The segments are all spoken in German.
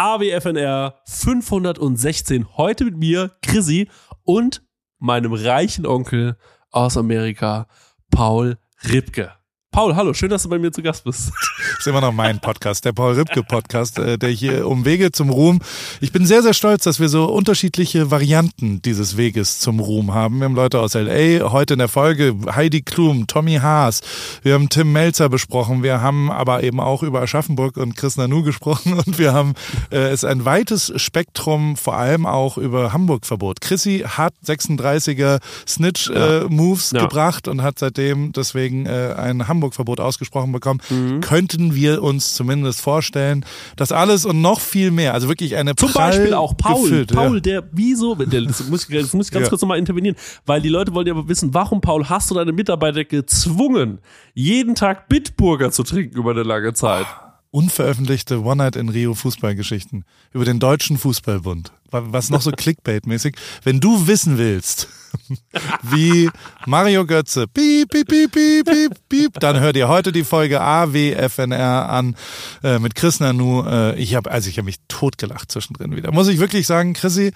AWFNR 516. Heute mit mir, Chrissy und meinem reichen Onkel aus Amerika, Paul Ripke. Paul, hallo, schön, dass du bei mir zu Gast bist. Das ist immer noch mein Podcast, der Paul Ripke Podcast, äh, der hier um Wege zum Ruhm. Ich bin sehr, sehr stolz, dass wir so unterschiedliche Varianten dieses Weges zum Ruhm haben. Wir haben Leute aus LA, heute in der Folge Heidi Klum, Tommy Haas, wir haben Tim Melzer besprochen, wir haben aber eben auch über Aschaffenburg und Chris Nanu gesprochen und wir haben äh, es ein weites Spektrum, vor allem auch über Hamburg-Verbot. Chrissy hat 36er Snitch-Moves äh, ja. gebracht und hat seitdem deswegen äh, ein Hamburg Hamburg-Verbot ausgesprochen bekommen, mhm. könnten wir uns zumindest vorstellen, dass alles und noch viel mehr, also wirklich eine Zum Beispiel auch Paul, gefüllt, Paul, ja. der, wieso, das muss, ich, das muss ich ganz ja. kurz nochmal intervenieren, weil die Leute wollen ja aber wissen, warum, Paul, hast du deine Mitarbeiter gezwungen, jeden Tag Bitburger zu trinken über eine lange Zeit? unveröffentlichte One Night in Rio Fußballgeschichten über den Deutschen Fußballbund. Was noch so Clickbait-mäßig. Wenn du wissen willst, wie Mario Götze, piep, piep, piep, piep, piep, piep, dann hör dir heute die Folge AWFNR an äh, mit Chris Nanu. Äh, ich habe also ich habe mich totgelacht zwischendrin wieder. Muss ich wirklich sagen, Chrissy,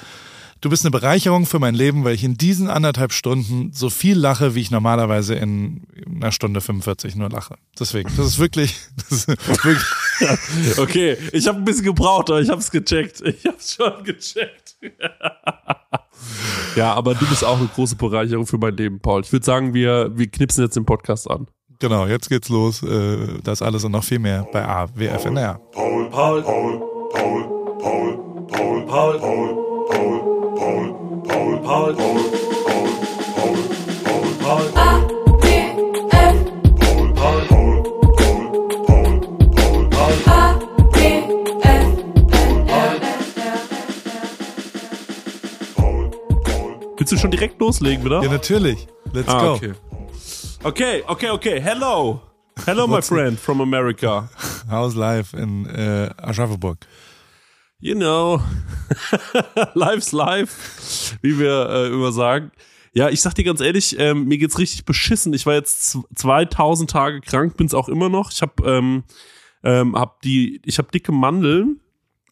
Du bist eine Bereicherung für mein Leben, weil ich in diesen anderthalb Stunden so viel lache, wie ich normalerweise in einer Stunde 45 nur lache. Deswegen, das ist wirklich. Das ist wirklich okay, ich habe ein bisschen gebraucht, aber ich habe es gecheckt. Ich habe es schon gecheckt. ja, aber du bist auch eine große Bereicherung für mein Leben, Paul. Ich würde sagen, wir, wir knipsen jetzt den Podcast an. Genau, jetzt geht's los. Äh, das alles und noch viel mehr bei AWFNR. Paul, Paul, Paul, Paul, Paul, Paul, Paul, Paul. Paul, Paul, Paul, Paul, Paul, Paul, Paul. A, B, Willst du schon direkt loslegen, oder? Ja, natürlich. Let's ah, go. Okay. okay, okay, okay. Hello. Hello, my friend from America. How's life in uh, Aschaffenburg? you know, life's life, wie wir äh, immer sagen. Ja, ich sag dir ganz ehrlich, ähm, mir geht's richtig beschissen. Ich war jetzt 2000 Tage krank, bin's auch immer noch. Ich habe ähm, ähm, hab die, ich habe dicke Mandeln.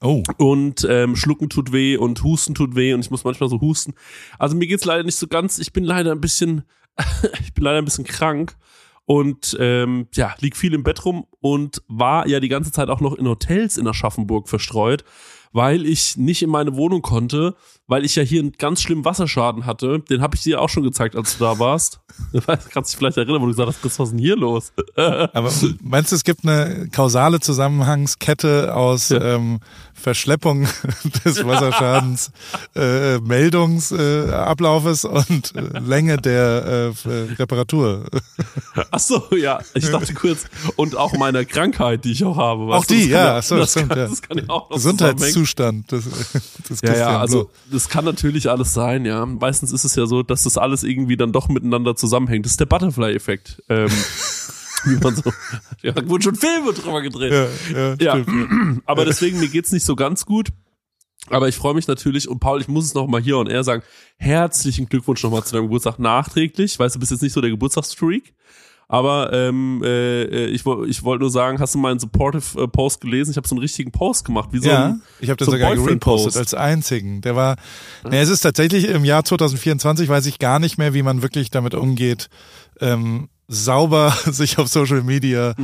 Oh. Und ähm, Schlucken tut weh und Husten tut weh und ich muss manchmal so husten. Also mir geht's leider nicht so ganz. Ich bin leider ein bisschen, ich bin leider ein bisschen krank und ähm, ja, lieg viel im Bett rum und war ja die ganze Zeit auch noch in Hotels in Aschaffenburg verstreut weil ich nicht in meine Wohnung konnte, weil ich ja hier einen ganz schlimmen Wasserschaden hatte. Den habe ich dir auch schon gezeigt, als du da warst. Du kannst dich vielleicht erinnern, wo du gesagt hast, was ist denn hier los? Aber meinst du, es gibt eine kausale Zusammenhangskette aus ja. ähm, Verschleppung des Wasserschadens, äh, Meldungsablaufes äh, und äh, Länge der äh, Reparatur? Ach so, ja. Ich dachte kurz, und auch meiner Krankheit, die ich auch habe. Auch die, ja. Das, stimmt, kann, ja. das kann ja auch noch Gesundheitszustand des, des ja, ja, also das kann natürlich alles sein, ja. Meistens ist es ja so, dass das alles irgendwie dann doch miteinander zusammenhängt. Das ist der Butterfly-Effekt. Ähm, wie man so, ja, wurden schon Filme drüber gedreht. Ja, ja, ja. aber deswegen, mir geht's nicht so ganz gut. Aber ich freue mich natürlich und Paul, ich muss es noch mal hier und er sagen, herzlichen Glückwunsch nochmal zu deinem Geburtstag nachträglich. Weißt du, bist jetzt nicht so der Geburtstagsstreak. Aber ähm, äh, ich, ich wollte nur sagen, hast du meinen Supportive äh, Post gelesen? Ich habe so einen richtigen Post gemacht. Wie so ja, ein, ich habe den so sogar repostet als einzigen. Der war, ja. es ist tatsächlich im Jahr 2024, weiß ich gar nicht mehr, wie man wirklich damit umgeht, ähm, sauber sich auf Social Media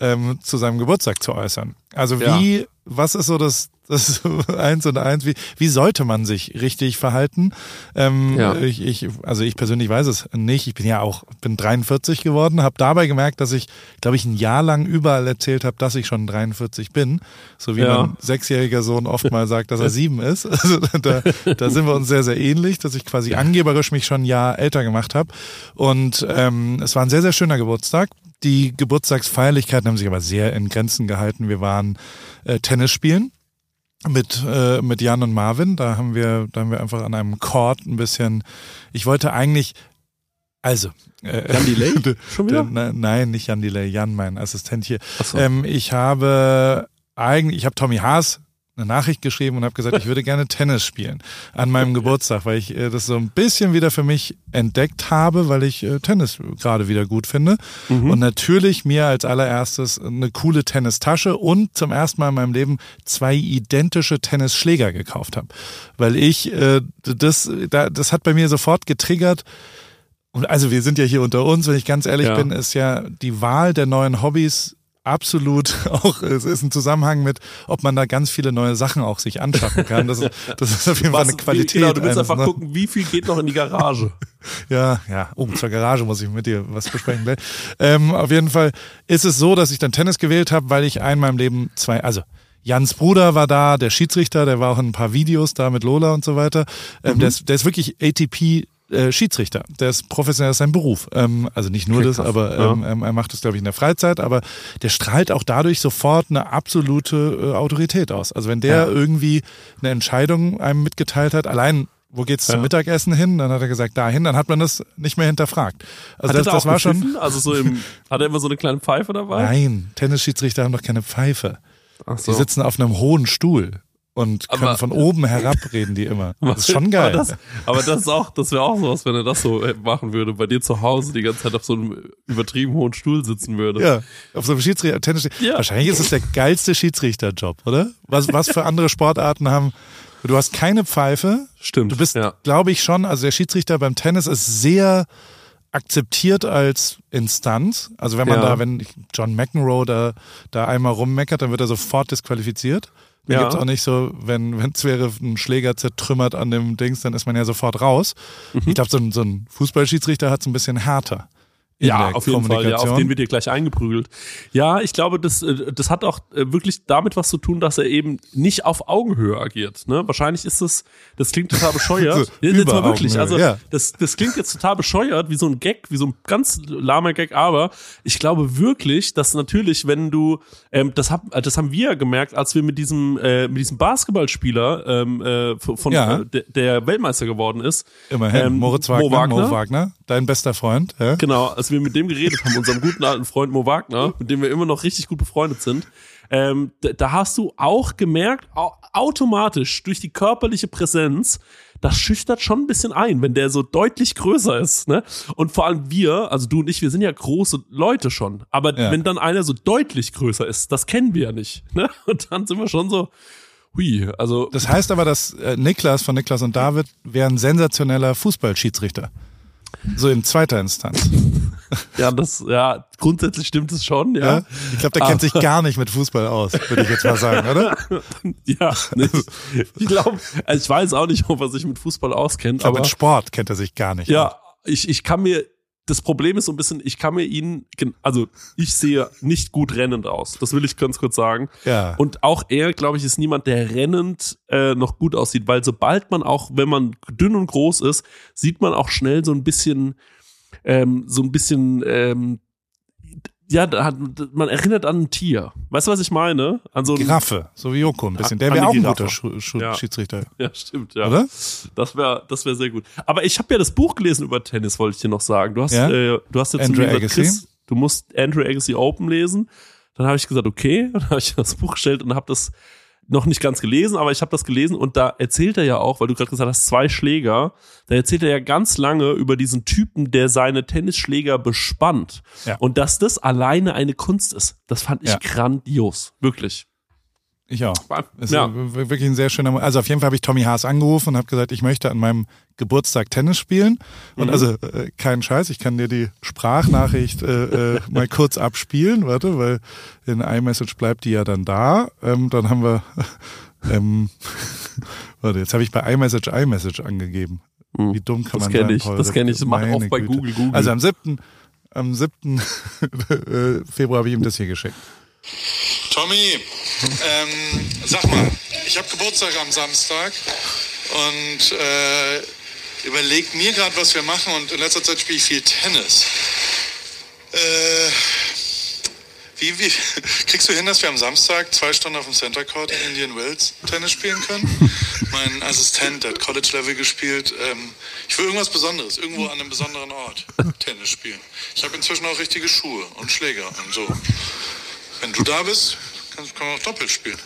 ähm, zu seinem Geburtstag zu äußern. Also wie, ja. was ist so das, das ist eins und eins. Wie, wie sollte man sich richtig verhalten? Ähm, ja. ich, ich, also ich persönlich weiß es nicht. Ich bin ja auch bin 43 geworden, habe dabei gemerkt, dass ich, glaube ich, ein Jahr lang überall erzählt habe, dass ich schon 43 bin. So wie ja. mein sechsjähriger Sohn oft mal sagt, dass er sieben ist. Also da, da sind wir uns sehr, sehr ähnlich, dass ich quasi angeberisch mich schon ein Jahr älter gemacht habe. Und ähm, es war ein sehr, sehr schöner Geburtstag. Die Geburtstagsfeierlichkeiten haben sich aber sehr in Grenzen gehalten. Wir waren äh, Tennis spielen mit äh, mit Jan und Marvin. Da haben wir da haben wir einfach an einem Chord ein bisschen. Ich wollte eigentlich also äh, Jan Delay schon wieder? Der, nein, nicht Jan Delay, Jan mein Assistent hier. So. Ähm, ich habe eigentlich ich habe Tommy Haas eine Nachricht geschrieben und habe gesagt, ich würde gerne Tennis spielen an meinem Geburtstag, weil ich äh, das so ein bisschen wieder für mich entdeckt habe, weil ich äh, Tennis gerade wieder gut finde. Mhm. Und natürlich mir als allererstes eine coole Tennistasche und zum ersten Mal in meinem Leben zwei identische Tennisschläger gekauft habe. Weil ich, äh, das, da, das hat bei mir sofort getriggert, also wir sind ja hier unter uns, wenn ich ganz ehrlich ja. bin, ist ja die Wahl der neuen Hobbys absolut auch, es ist ein Zusammenhang mit, ob man da ganz viele neue Sachen auch sich anschaffen kann. Das ist, das ist auf jeden Was, Fall eine Qualität. Wie, genau, du willst eines, einfach ne? gucken, wie viel geht noch in die Garage. ja, ja, oh, zur Garage muss ich mit dir was besprechen. ähm, auf jeden Fall ist es so, dass ich dann Tennis gewählt habe, weil ich einmal im Leben zwei, also Jans Bruder war da, der Schiedsrichter, der war auch in ein paar Videos da mit Lola und so weiter. Ähm, mhm. der, ist, der ist wirklich ATP äh, Schiedsrichter. Der ist professionell, das ist sein Beruf. Ähm, also nicht nur das, aber ähm, ja. ähm, er macht das, glaube ich, in der Freizeit, aber der strahlt auch dadurch sofort eine absolute äh, Autorität aus. Also wenn der ja. irgendwie eine Entscheidung einem mitgeteilt hat, allein wo geht's zum Mittagessen hin? Dann hat er gesagt, dahin, dann hat man das nicht mehr hinterfragt. Also hat das, das war schon. Also so im, hat er immer so eine kleine Pfeife dabei? Nein, Tennisschiedsrichter haben doch keine Pfeife. Ach so. Die sitzen auf einem hohen Stuhl und können aber, von oben herab reden die immer. Das ist schon geil. Aber das, aber das ist auch, das wäre auch sowas, wenn er das so machen würde, bei dir zu Hause die ganze Zeit auf so einem übertrieben hohen Stuhl sitzen würde. Ja, auf so einem Schiedsrichter, Tennis. Ja. Wahrscheinlich ist es der geilste Schiedsrichterjob, oder? Was, was für andere Sportarten haben? Du hast keine Pfeife. Stimmt. Du bist, ja. glaube ich schon, also der Schiedsrichter beim Tennis ist sehr akzeptiert als Instanz. Also wenn man ja. da, wenn John McEnroe da, da einmal rummeckert, dann wird er sofort disqualifiziert. Ja. gibt's auch nicht so, wenn wenn wäre, ein Schläger zertrümmert an dem Dings, dann ist man ja sofort raus. Mhm. Ich glaube, so ein, so ein Fußballschiedsrichter hat es ein bisschen härter ja, auf jeden Fall. Ja, auf den wird ihr gleich eingeprügelt. Ja, ich glaube, das, äh, das hat auch äh, wirklich damit was zu tun, dass er eben nicht auf Augenhöhe agiert. Ne? Wahrscheinlich ist es, das klingt total bescheuert. so, jetzt mal wirklich. Also ja. das, das klingt jetzt total bescheuert, wie so ein Gag, wie so ein ganz lahmer Gag. Aber ich glaube wirklich, dass natürlich, wenn du, ähm, das, hab, das haben wir ja gemerkt, als wir mit diesem, äh, mit diesem Basketballspieler ähm, äh, von ja. äh, der Weltmeister geworden ist. Immerhin. Ähm, Moritz Wagner, Mo Wagner, Mo Wagner, dein bester Freund. Ja? Genau als wir mit dem geredet haben, unserem guten alten Freund Mo Wagner, mit dem wir immer noch richtig gut befreundet sind, ähm, da, da hast du auch gemerkt, automatisch durch die körperliche Präsenz, das schüchtert schon ein bisschen ein, wenn der so deutlich größer ist, ne? Und vor allem wir, also du und ich, wir sind ja große Leute schon. Aber ja. wenn dann einer so deutlich größer ist, das kennen wir ja nicht, ne? Und dann sind wir schon so, hui, also. Das heißt aber, dass äh, Niklas von Niklas und David wäre ein sensationeller Fußballschiedsrichter. So in zweiter Instanz. Ja, das, ja, grundsätzlich stimmt es schon, ja. ja? Ich glaube, der kennt sich gar nicht mit Fußball aus, würde ich jetzt mal sagen, oder? ja, nicht. ich glaube, also ich weiß auch nicht, ob er sich mit Fußball auskennt. aber mit Sport kennt er sich gar nicht. Ja, ich, ich kann mir das Problem ist so ein bisschen, ich kann mir ihn, also ich sehe nicht gut rennend aus. Das will ich ganz kurz sagen. Ja. Und auch er, glaube ich, ist niemand, der rennend äh, noch gut aussieht, weil sobald man auch, wenn man dünn und groß ist, sieht man auch schnell so ein bisschen, ähm, so ein bisschen ähm, ja, da hat, man erinnert an ein Tier. Weißt du, was ich meine? An so Giraffe, so wie Joko ein bisschen. Der wäre auch ein guter Sch Sch ja. Schiedsrichter. Ja, stimmt, ja. Oder? Das wäre das wäre sehr gut. Aber ich habe ja das Buch gelesen über Tennis, wollte ich dir noch sagen. Du hast, ja? äh, du hast jetzt Andrew gesagt, Chris, du musst Andrew Agassi Open lesen. Dann habe ich gesagt, okay, dann habe ich das Buch gestellt und habe das noch nicht ganz gelesen, aber ich habe das gelesen und da erzählt er ja auch, weil du gerade gesagt hast, zwei Schläger, da erzählt er ja ganz lange über diesen Typen, der seine Tennisschläger bespannt. Ja. Und dass das alleine eine Kunst ist, das fand ich ja. grandios, wirklich. Ich auch. Es ja. ist wirklich ein sehr schöner. Also auf jeden Fall habe ich Tommy Haas angerufen und habe gesagt, ich möchte an meinem Geburtstag Tennis spielen. Und mhm. also äh, kein Scheiß, ich kann dir die Sprachnachricht äh, äh, mal kurz abspielen, warte, weil in iMessage bleibt die ja dann da. Ähm, dann haben wir, ähm, warte, jetzt habe ich bei iMessage iMessage angegeben. Mhm. Wie dumm kann das man kenn sein? Ich, das kenne ich, das mache ich auch bei Google, Google. Also am 7. Am 7. Äh, Februar habe ich ihm das hier geschickt. Tommy, ähm, sag mal, ich habe Geburtstag am Samstag und äh, überlegt mir gerade, was wir machen und in letzter Zeit spiele ich viel Tennis. Äh, wie, wie, kriegst du hin, dass wir am Samstag zwei Stunden auf dem Center Court in Indian Wells Tennis spielen können? mein Assistent hat College Level gespielt. Ähm, ich will irgendwas Besonderes, irgendwo an einem besonderen Ort Tennis spielen. Ich habe inzwischen auch richtige Schuhe und Schläger und so. Wenn du da bist, kann, kann man auch doppelt spielen.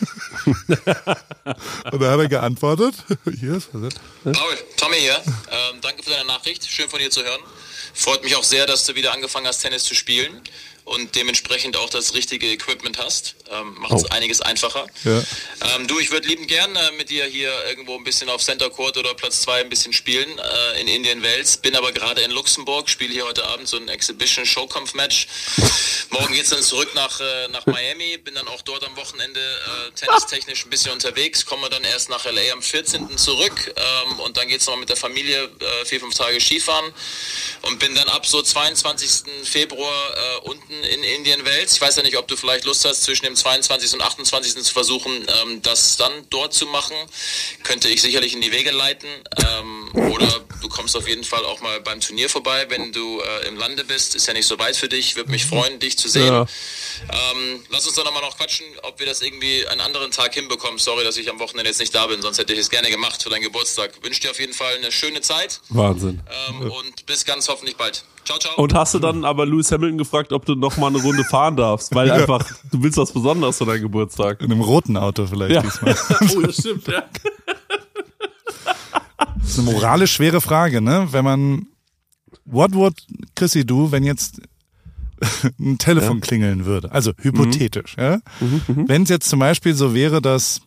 Und da hat er geantwortet. Hier ist was. Paul, Tommy hier. Ähm, danke für deine Nachricht. Schön von dir zu hören. Freut mich auch sehr, dass du wieder angefangen hast, Tennis zu spielen und dementsprechend auch das richtige Equipment hast. Ähm, Macht es Oh. einiges einfacher. Ja. Ähm, du, ich würde lieben gern äh, mit dir hier irgendwo ein bisschen auf Center Court oder Platz 2 ein bisschen spielen äh, in Indian Wells. Bin aber gerade in Luxemburg, spiele hier heute Abend so ein Exhibition Showkampf Match. Morgen geht's dann zurück nach, äh, nach Miami. Bin dann auch dort am Wochenende äh, tennistechnisch ein bisschen unterwegs. Komme dann erst nach LA am 14. zurück ähm, und dann geht's noch mit der Familie äh, vier, fünf Tage Skifahren und bin dann ab so 22. Februar äh, unten in Indian Wells. Ich weiß ja nicht, ob du vielleicht Lust hast, zwischen dem 22. und 28. zu versuchen, ähm, das dann dort zu machen. Könnte ich sicherlich in die Wege leiten. Ähm, oder du kommst auf jeden Fall auch mal beim Turnier vorbei, wenn du äh, im Lande bist. Ist ja nicht so weit für dich. Würde mich freuen, dich zu sehen. Ja. Ähm, lass uns doch nochmal noch quatschen, ob wir das irgendwie einen anderen Tag hinbekommen. Sorry, dass ich am Wochenende jetzt nicht da bin, sonst hätte ich es gerne gemacht für deinen Geburtstag. Wünsche dir auf jeden Fall eine schöne Zeit Wahnsinn. ähm, und bis ganz hoffentlich bald. Ciao, ciao. Und hast du dann aber Lewis Hamilton gefragt, ob du noch mal eine Runde fahren darfst? Weil einfach, du willst was Besonderes für deinen Geburtstag. In einem roten Auto vielleicht Ja. diesmal. oh, das stimmt, ja. Das ist eine moralisch schwere Frage, ne? Wenn man, what would Chrissy do, wenn jetzt ein Telefon klingeln würde? Also hypothetisch, ja? Wenn es jetzt zum Beispiel so wäre, dass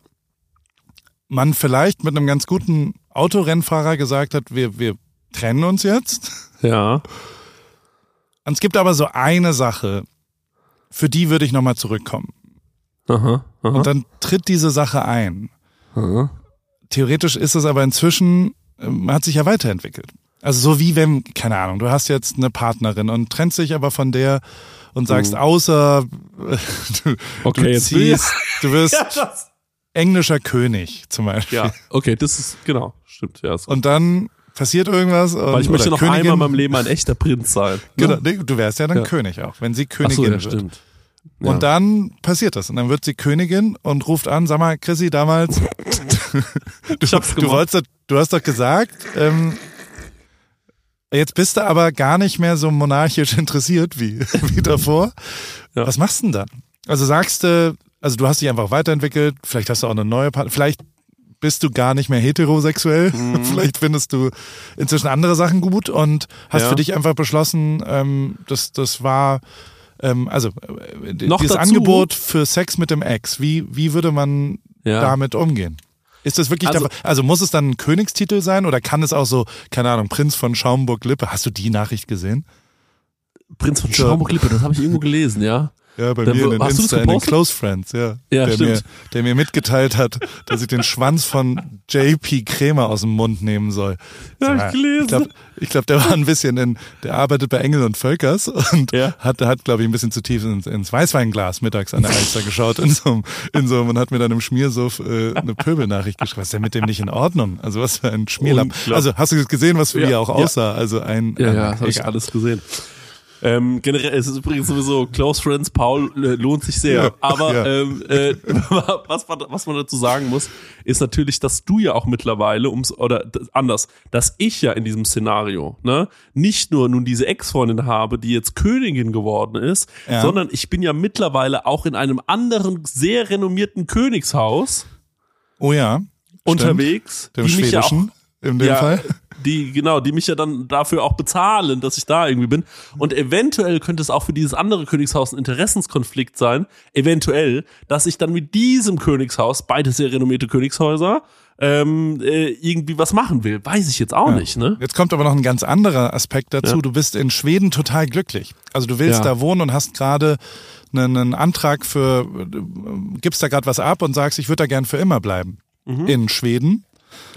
man vielleicht mit einem ganz guten Autorennfahrer gesagt hat, wir, wir trennen uns jetzt. Ja. Und es gibt aber so eine Sache, für die würde ich nochmal zurückkommen. Aha, aha. Und dann tritt diese Sache ein. aha. Theoretisch ist es aber inzwischen, ähm, hat sich ja weiterentwickelt. Also so wie wenn, keine Ahnung, du hast jetzt eine Partnerin und trennst dich aber von der und sagst, außer äh, du, Mhm. Okay, du jetzt ziehst, du wirst Ja, englischer König zum Beispiel. Ja, okay, das ist, genau, stimmt, ja. Und dann passiert irgendwas. Weil ich möchte noch Königin, einmal in meinem Leben ein echter Prinz sein. Ne? Genau, du wärst ja dann Ja. König auch, wenn sie Ach so, Königin ja, wird. stimmt. Ja. Und dann passiert das. Und dann wird sie Königin und ruft an, sag mal, Chrissy, damals, ich hab's du gemacht. wolltest, du hast doch gesagt, ähm, jetzt bist du aber gar nicht mehr so monarchisch interessiert wie, wie davor. Ja. Was machst du denn dann? Also sagst du, also du hast dich einfach weiterentwickelt, vielleicht hast du auch eine neue Partner, vielleicht bist du gar nicht mehr heterosexuell, Mhm. vielleicht findest du inzwischen andere Sachen gut und hast Ja. für dich einfach beschlossen, ähm, das, das war ähm, also äh, Noch dieses dazu- Angebot für Sex mit dem Ex, wie, wie würde man Ja. damit umgehen? Ist das wirklich, Also- also, also muss es dann ein Königstitel sein oder kann es auch so, keine Ahnung, Prinz von Schaumburg-Lippe? Hast du die Nachricht gesehen? Prinz von Schaumburg-Lippe, das habe ich irgendwo gelesen, ja. Ja, bei Da- mir in den Insta, in den? Close Friends, ja. Ja, der, stimmt. mir, der mir mitgeteilt hat, dass ich den Schwanz von JP Krämer aus dem Mund nehmen soll. Ja, mal, ich gelesen. Ich glaube, glaub, der war ein bisschen in, der arbeitet bei Engel und Völkers und Ja. hat, hat glaube ich, ein bisschen zu tief ins, ins Weißweinglas mittags an der Alster geschaut in so, einem, in so einem, und hat mir dann im Schmiersuff äh, eine Pöbelnachricht geschrieben. Was ist denn mit dem nicht in Ordnung? Also was für ein Schmierlapp. Unglaublich. Also hast du gesehen, was für Ja, die auch ja. aussah? Also ein, Ja, ja, habe ich alles gesehen. Ähm, generell, es ist übrigens sowieso Close Friends, Paul äh, lohnt sich sehr. Ja, Aber ja. ähm, äh, was, man, was man dazu sagen muss, ist natürlich, dass du ja auch mittlerweile ums oder anders, dass ich ja in diesem Szenario ne nicht nur nun diese Ex-Freundin habe, die jetzt Königin geworden ist, Ja. sondern ich bin ja mittlerweile auch in einem anderen sehr renommierten Königshaus Oh ja. unterwegs, Dem die mich ja auch in dem ja, Fall. Die, genau, die mich ja dann dafür auch bezahlen, dass ich da irgendwie bin. Und eventuell könnte es auch für dieses andere Königshaus ein Interessenskonflikt sein, eventuell, dass ich dann mit diesem Königshaus, beide sehr renommierte Königshäuser, ähm, äh, irgendwie was machen will. Weiß ich jetzt auch nicht, ne? Jetzt kommt aber noch ein ganz anderer Aspekt dazu. Ja. Du bist in Schweden total glücklich. Also du willst Ja. da wohnen und hast gerade einen, einen Antrag für, du gibst da gerade was ab und sagst, ich würde da gern für immer bleiben. Mhm. In Schweden.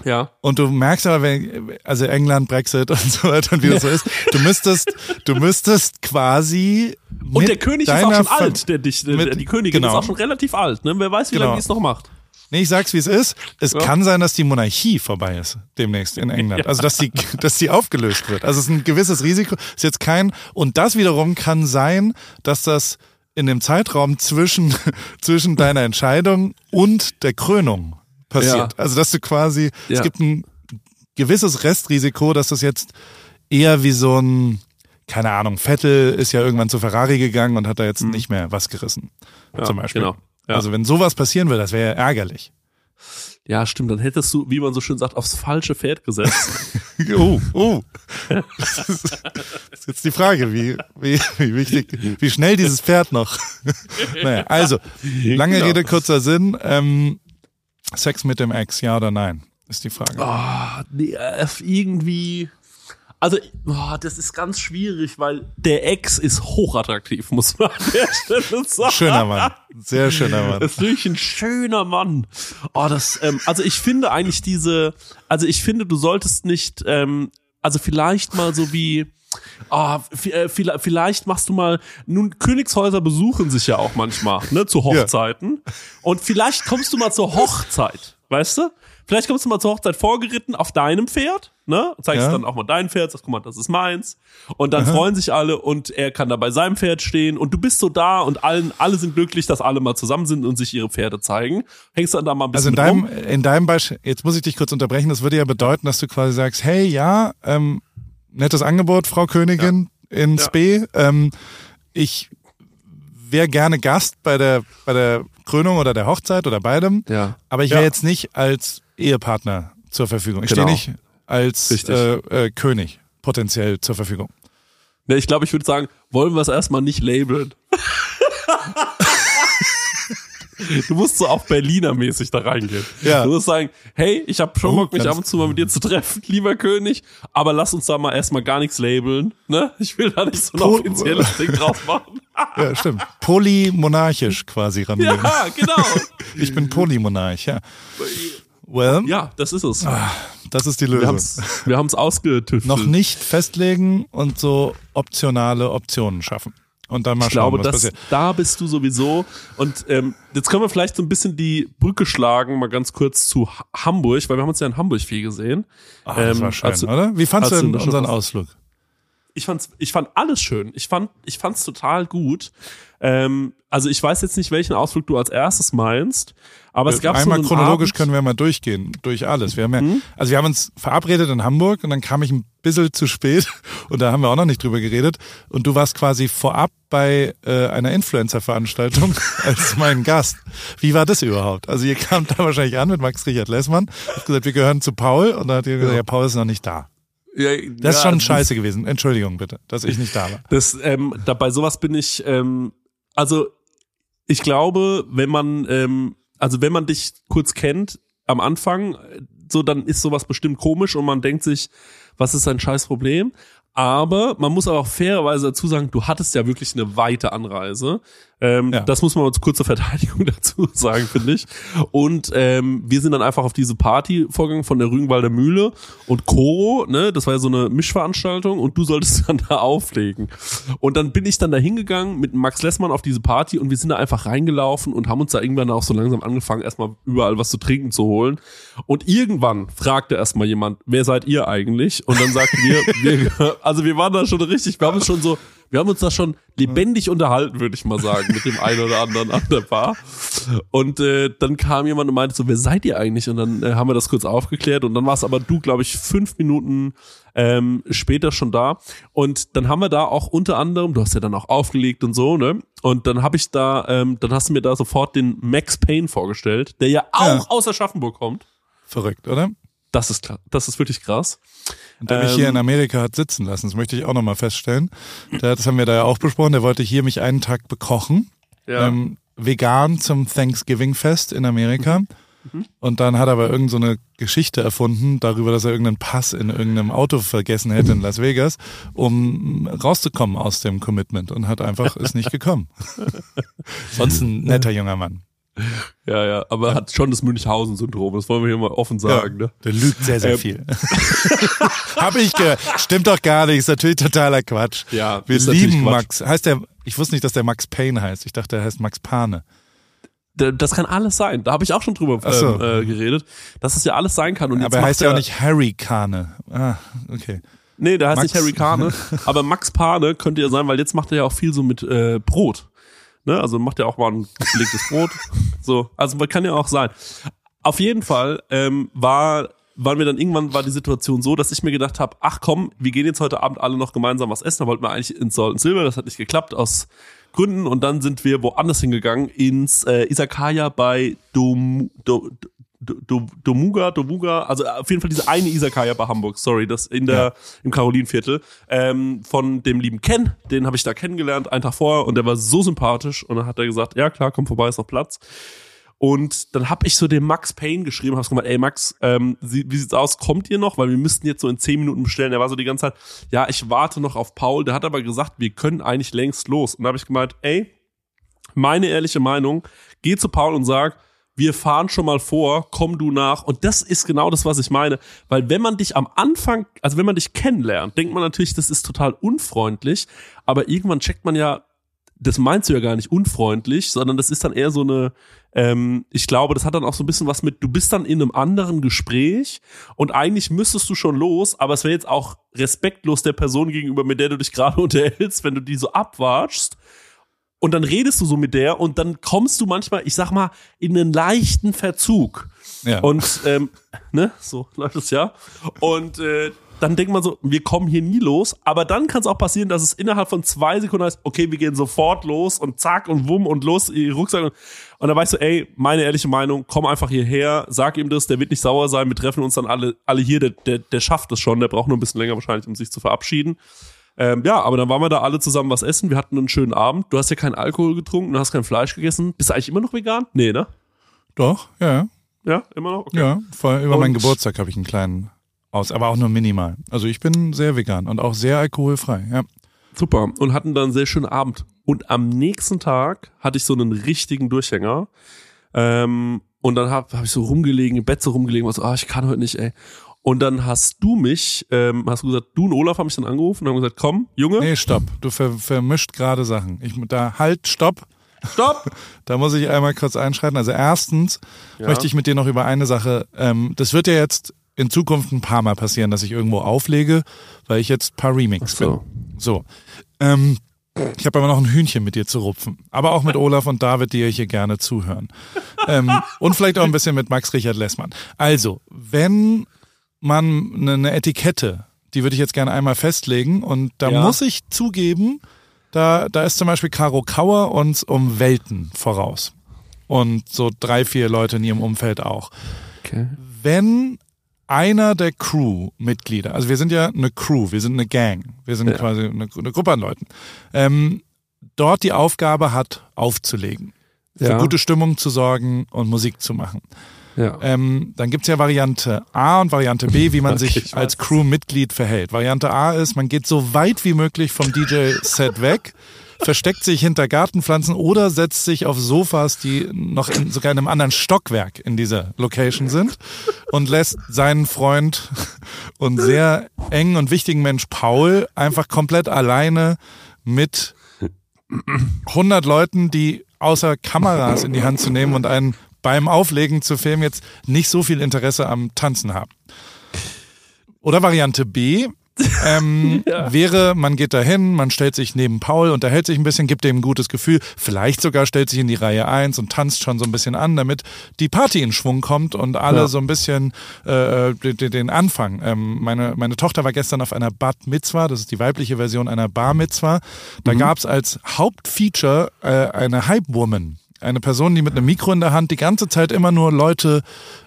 Ja. Und du merkst aber, wenn, also England, Brexit und so weiter und wie das so ist, du müsstest, du müsstest quasi. Und der König ist auch schon alt, der dich, der, die Königin genau. ist auch schon relativ alt, ne? Wer weiß, wie Genau. lange die es noch macht. Nee, ich sag's wie es ist. Es Ja. kann sein, dass die Monarchie vorbei ist demnächst in England. Also dass die, dass die aufgelöst wird. Also es ist ein gewisses Risiko. Ist jetzt kein. Und das wiederum kann sein, dass das in dem Zeitraum zwischen zwischen deiner Entscheidung und der Krönung passiert. Ja. Also dass du quasi Ja. es gibt ein gewisses Restrisiko, dass das jetzt eher wie so ein keine Ahnung, Vettel ist ja irgendwann zu Ferrari gegangen und hat da jetzt nicht mehr was gerissen. Mhm. Ja, zum Beispiel. Genau. Also wenn sowas passieren würde, das wäre ja ärgerlich. Ja, stimmt. Dann hättest du, wie man so schön sagt, aufs falsche Pferd gesetzt. Oh, oh. Das ist, das ist jetzt die Frage, wie, wie, wie wichtig, wie schnell dieses Pferd noch. Naja, also, lange Genau. Rede, kurzer Sinn. Ähm, Sex mit dem Ex, ja oder nein, ist die Frage. Ah, nee, äh, irgendwie. Also, oh, das ist ganz schwierig, weil der Ex ist hochattraktiv, muss man an der Stelle sagen. Schöner Mann, sehr schöner Mann. Das ist wirklich ein schöner Mann. Oh, das, ähm, also ich finde eigentlich diese, also ich finde, du solltest nicht, ähm, also vielleicht mal so wie, ah, äh, vielleicht, machst du mal, nun Königshäuser besuchen sich ja auch manchmal, ne, zu Hochzeiten. Und vielleicht kommst du mal zur Hochzeit, weißt du? Vielleicht kommst du mal zur Hochzeit vorgeritten auf deinem Pferd, ne? Zeigst Ja. dann auch mal dein Pferd, sagst, guck mal, das ist meins. Und dann freuen sich alle und er kann da bei seinem Pferd stehen und du bist so da und allen, alle sind glücklich, dass alle mal zusammen sind und sich ihre Pferde zeigen. Hängst dann da mal ein Also bisschen in mit deinem, rum. in deinem Beispiel, jetzt muss ich dich kurz unterbrechen, das würde ja bedeuten, dass du quasi sagst, hey, ja, ähm, nettes Angebot, Frau Königin in Ja. Spee. Ähm, ich wäre gerne Gast bei der, bei der Krönung oder der Hochzeit oder beidem. Ja. Aber ich wäre Ja. jetzt nicht als Ehepartner zur Verfügung. Ich Genau. stehe nicht als äh, äh, König potenziell zur Verfügung. Ne, ich glaube, ich würde sagen, wollen wir es erstmal nicht labeln. Du musst so auch Berliner-mäßig da reingehen. Ja. Du musst sagen, hey, ich habe schon Oh, Bock, mich ab und zu mal mit dir zu treffen, lieber König, aber lass uns da mal erstmal gar nichts labeln. Ne? Ich will da nicht so ein offizielles Ding draus machen. Ja, stimmt. Polymonarchisch quasi rangehen. ja, genau. Ich bin Polymonarch, ja. Well, Ja, das ist es. das ist die Wir Lösung. wir haben's ausgetüftelt. noch nicht festlegen und so optionale Optionen schaffen. Und dann mal Ich schauen, glaube, was das, passiert. da bist du sowieso. Und ähm, jetzt können wir vielleicht so ein bisschen die Brücke schlagen, mal ganz kurz zu Ha- Hamburg, weil wir haben uns ja in Hamburg viel gesehen. Ah, das ähm, war schön, als du- oder? Wie fandst du denn unseren Ausflug? Ich fand's, ich fand alles schön. Ich fand, ich fand's total gut. Ähm, also ich weiß jetzt nicht, welchen Ausflug du als erstes meinst, aber es gab Einmal so chronologisch Abend, können wir mal durchgehen, durch alles. Wir haben ja, Mhm. also wir haben uns verabredet in Hamburg und dann kam ich ein bisschen zu spät und da haben wir auch noch nicht drüber geredet. Und du warst quasi vorab bei äh, einer Influencer-Veranstaltung als mein Gast. Wie war das überhaupt? Also ihr kamt da wahrscheinlich an mit Max Richard Lessmann, habt gesagt, wir gehören zu Paul und dann hat ihr gesagt, ja, Paul ist noch nicht da. Ja, Das ist ja, schon scheiße gewesen. Entschuldigung bitte, dass ich nicht da war. Das, ähm, da, bei sowas bin ich, ähm, also ich glaube, wenn man, ähm, also wenn man dich kurz kennt am Anfang, so dann ist sowas bestimmt komisch und man denkt sich, was ist ein scheiß Problem? Aber man muss aber auch fairerweise dazu sagen, du hattest ja wirklich eine weite Anreise. Ähm, Ja. Das muss man uns kurze Verteidigung dazu sagen, finde ich. Und ähm, wir sind dann einfach auf diese Party vorgegangen von der Rügenwalder Mühle und Koro, ne, das war ja so eine Mischveranstaltung und du solltest dann da auflegen. Und dann bin ich dann da hingegangen mit Max Lessmann auf diese Party und wir sind da einfach reingelaufen und haben uns da irgendwann auch so langsam angefangen, erstmal überall was zu trinken zu holen. Und irgendwann fragte erstmal jemand, wer seid ihr eigentlich? Und dann sagten wir, wir, also wir waren da schon richtig, wir haben uns schon so, wir haben uns da schon lebendig unterhalten, würde ich mal sagen, mit dem einen oder anderen an der Bar. Und äh, dann kam jemand und meinte so, wer seid ihr eigentlich? Und dann äh, haben wir das kurz aufgeklärt und dann war es aber du, glaube ich, fünf Minuten ähm, später schon da. Und dann haben wir da auch unter anderem, du hast ja dann auch aufgelegt und so, ne? Und dann habe ich da, ähm, dann hast du mir da sofort den Max Payne vorgestellt, der ja auch Ja. aus Aschaffenburg kommt. Verrückt, oder? Das ist klar, das ist wirklich krass. Und der mich hier Ähm, in Amerika hat sitzen lassen, das möchte ich auch nochmal feststellen. Der, das haben wir da ja auch besprochen, der wollte hier mich einen Tag bekochen. Ja. Ähm, vegan zum Thanksgiving-Fest in Amerika. Mhm. Und dann hat er aber irgend so eine Geschichte erfunden darüber, dass er irgendeinen Pass in irgendeinem Auto vergessen hätte in Las Vegas, um rauszukommen aus dem Commitment und hat einfach ist nicht gekommen. Sonst ein netter junger Mann. Ja, ja, aber er hat schon das Münchhausen-Syndrom, das wollen wir hier mal offen sagen, ne? Der lügt sehr, sehr Ähm. viel. Hab ich gehört. Stimmt doch gar nicht. Ist natürlich totaler Quatsch. Ja, Wir lieben. Max. Heißt der, ich wusste nicht, dass der Max Payne heißt. Ich dachte, er heißt Max Pane. Das kann alles sein. Da habe ich auch schon drüber so. ähm, äh, geredet, dass es ja alles sein kann. Und jetzt Aber er heißt ja auch nicht Harry Kane. Ah, okay. Nee, der heißt Max. nicht Harry Kane, aber Max Pane könnte ja sein, weil jetzt macht er ja auch viel so mit äh, Brot. Ne? Also macht er auch mal ein belegtes Brot. So, also kann ja auch sein. Auf jeden Fall ähm, war waren wir dann irgendwann war die Situation so, dass ich mir gedacht habe, ach komm, wir gehen jetzt heute Abend alle noch gemeinsam was essen. Da wollten wir eigentlich ins Salt and Silver, das hat nicht geklappt aus gründen und dann sind wir woanders hingegangen, ins äh, Isakaya bei Dom, Dom, Do, Domuga, Domuga, also auf jeden Fall diese eine Isakaya bei Hamburg, sorry, das in der ja. im Karolinviertel ähm, von dem lieben Ken, den habe ich da kennengelernt einen Tag vorher und der war so sympathisch und dann hat er gesagt, ja klar, komm vorbei, ist noch Platz. Und dann habe ich so dem Max Payne geschrieben, habe gesagt, ey Max, ähm, wie sieht's aus? Kommt ihr noch? Weil wir müssten jetzt so in zehn Minuten bestellen. Er war so die ganze Zeit, ja, ich warte noch auf Paul. Der hat aber gesagt, wir können eigentlich längst los. Und da habe ich gemeint, ey, meine ehrliche Meinung, geh zu Paul und sag, wir fahren schon mal vor, komm du nach. Und das ist genau das, was ich meine. Weil wenn man dich am Anfang, also wenn man dich kennenlernt, denkt man natürlich, das ist total unfreundlich. Aber irgendwann checkt man ja, das meinst du ja gar nicht unfreundlich, sondern das ist dann eher so eine, ähm, ich glaube, das hat dann auch so ein bisschen was mit, du bist dann in einem anderen Gespräch und eigentlich müsstest du schon los, aber es wäre jetzt auch respektlos der Person gegenüber, mit der du dich gerade unterhältst, wenn du die so abwatschst und dann redest du so mit der und dann kommst du manchmal, ich sag mal, in einen leichten Verzug. Ja. Und ähm, ne, so läuft es ja. Und äh, dann denkt man so, wir kommen hier nie los. Aber dann kann es auch passieren, dass es innerhalb von zwei Sekunden heißt, okay, wir gehen sofort los und zack und wumm und los, Rucksack. Und, und dann weißt du, ey, meine ehrliche Meinung, komm einfach hierher, sag ihm das, der wird nicht sauer sein, wir treffen uns dann alle, alle hier, der, der, der schafft es schon, der braucht nur ein bisschen länger wahrscheinlich, um sich zu verabschieden. Ähm, ja, aber dann waren wir da alle zusammen was essen. Wir hatten einen schönen Abend. Du hast ja keinen Alkohol getrunken, du hast kein Fleisch gegessen. Bist du eigentlich immer noch vegan? Nee, ne? Doch, ja. Ja, immer noch? Okay. Ja, vor, über und meinen Geburtstag habe ich einen kleinen aus, aber auch nur minimal. Also ich bin sehr vegan und auch sehr alkoholfrei, ja. Super. Und hatten dann einen sehr schönen Abend. Und am nächsten Tag hatte ich so einen richtigen Durchhänger. Ähm, und dann habe hab ich so rumgelegen, im Bett so rumgelegen, war so, ah, ich kann heute nicht, ey. Und dann hast du mich, ähm, hast du gesagt, du und Olaf haben mich dann angerufen und haben gesagt, komm, Junge. Nee, stopp. Du ver vermischt gerade Sachen. Ich, da, halt, stopp. Stopp! da muss ich einmal kurz einschreiten. Also erstens ja. möchte ich mit dir noch über eine Sache, ähm, das wird ja jetzt in Zukunft ein paar Mal passieren, dass ich irgendwo auflege, weil ich jetzt paar Remix so. bin. So. Ähm, ich habe aber noch ein Hühnchen mit dir zu rupfen. Aber auch mit Olaf und David, die ihr hier gerne zuhören. ähm, und vielleicht auch ein bisschen mit Max Richard Lessmann. Also, wenn man eine, Etikette, die würde ich jetzt gerne einmal festlegen. Und da ja. muss ich zugeben, da, da ist zum Beispiel Caro Kauer uns um Welten voraus. Und so drei, vier Leute in ihrem Umfeld auch. Okay. Wenn einer der Crew-Mitglieder, also wir sind ja eine Crew, wir sind eine Gang, wir sind ja. quasi eine, eine, Gruppe an Leuten, ähm, dort die Aufgabe hat, aufzulegen, für ja. gute Stimmung zu sorgen und Musik zu machen. Ja. Ähm, dann gibt's ja Variante A und Variante B, wie man okay, sich als Crewmitglied verhält. Variante A ist, man geht so weit wie möglich vom DJ-Set weg, versteckt sich hinter Gartenpflanzen oder setzt sich auf Sofas, die noch in sogar in einem anderen Stockwerk in dieser Location sind und lässt seinen Freund und sehr engen und wichtigen Mensch Paul einfach komplett alleine mit 100 Leuten, die außer Kameras in die Hand zu nehmen und einen beim Auflegen zu filmen jetzt nicht so viel Interesse am Tanzen haben. Oder Variante B, ähm, ja. wäre, man geht dahin, man stellt sich neben Paul, unterhält sich ein bisschen, gibt ihm ein gutes Gefühl, vielleicht sogar stellt sich in die Reihe eins und tanzt schon so ein bisschen an, damit die Party in Schwung kommt und alle ja. so ein bisschen äh, den, den Anfang. Ähm, meine, meine Tochter war gestern auf einer Bat Mitzwa, das ist die weibliche Version einer Bar Mitzwa. Da mhm. gab's als Hauptfeature äh, eine Hype Woman eine Person, die mit einem Mikro in der Hand die ganze Zeit immer nur Leute,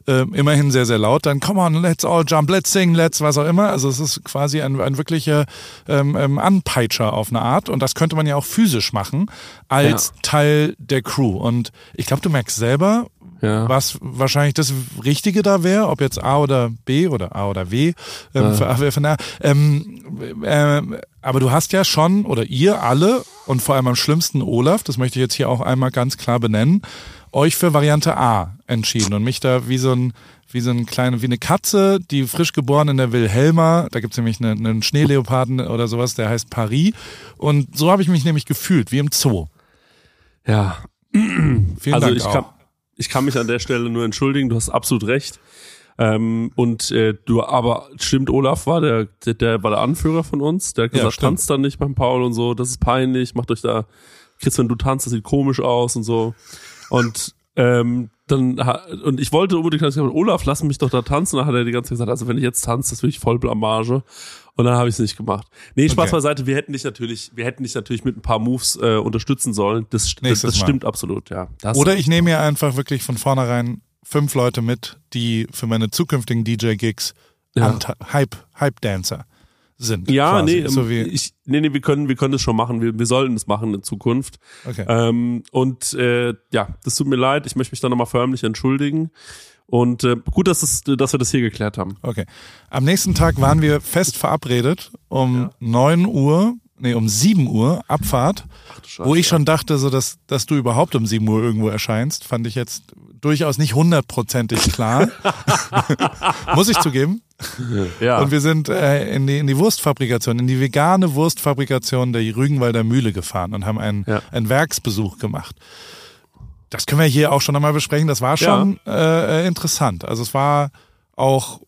äh, immerhin sehr, sehr laut, dann come on, let's all jump, let's sing, let's was auch immer. Also es ist quasi ein, ein wirklicher ähm, ähm, Anpeitscher auf eine Art und das könnte man ja auch physisch machen als ja. Teil der Crew. Und ich glaube, du merkst selber, ja. was wahrscheinlich das Richtige da wäre, ob jetzt A oder B oder A oder W ähm, ja. für AWFNR. Ähm, äh, aber du hast ja schon, oder ihr alle, und vor allem am schlimmsten Olaf, das möchte ich jetzt hier auch einmal ganz klar benennen, euch für Variante A entschieden und mich da wie so ein wie so ein kleine, wie eine Katze, die frisch geboren in der Wilhelma, da gibt's nämlich einen, einen Schneeleoparden oder sowas, der heißt Paris. Und so habe ich mich nämlich gefühlt, wie im Zoo. Ja. Vielen also Dank ich auch. kann, ich kann mich an der Stelle nur entschuldigen, du hast absolut recht. Ähm, und äh, du, aber stimmt, Olaf war der, der, der war der Anführer von uns, der hat gesagt, ja, tanzt dann nicht beim Paul und so, das ist peinlich, macht euch da, Chris, wenn du tanzt, das sieht komisch aus und so. Und ähm, dann und ich wollte unbedingt gesagt, Olaf, lass mich doch da tanzen. Dann hat er die ganze Zeit gesagt, also wenn ich jetzt tanze, das will ich voll Blamage. Und dann habe ich es nicht gemacht. Nee, Spaß okay. beiseite, wir hätten dich natürlich, wir hätten dich natürlich mit ein paar Moves äh, unterstützen sollen. Das, das, das stimmt absolut, ja. Das Oder ich nehme mir einfach wirklich von vornherein fünf Leute mit, die für meine zukünftigen DJ-Gigs ja. Hype, Hype-Dancer sind. Ja, quasi. nee, so wie ich, nee, nee, wir können, wir können das schon machen. Wir, wir sollten es machen in Zukunft. Okay. Ähm, und äh, ja, das tut mir leid. Ich möchte mich da nochmal förmlich entschuldigen. Und äh, gut, dass, es, dass wir das hier geklärt haben. Okay. Am nächsten Tag waren wir fest verabredet um ja. 9 Uhr, nee, um 7 Uhr Abfahrt, Ach, wo ich schon dachte, so dass, dass du überhaupt um 7 Uhr irgendwo erscheinst, fand ich jetzt durchaus nicht hundertprozentig klar. Muss ich zugeben. Ja. Und wir sind äh, in, die, in die Wurstfabrikation, in die vegane Wurstfabrikation der Rügenwalder Mühle gefahren und haben einen, ja. einen Werksbesuch gemacht. Das können wir hier auch schon einmal besprechen. Das war schon ja. äh, interessant. Also es war auch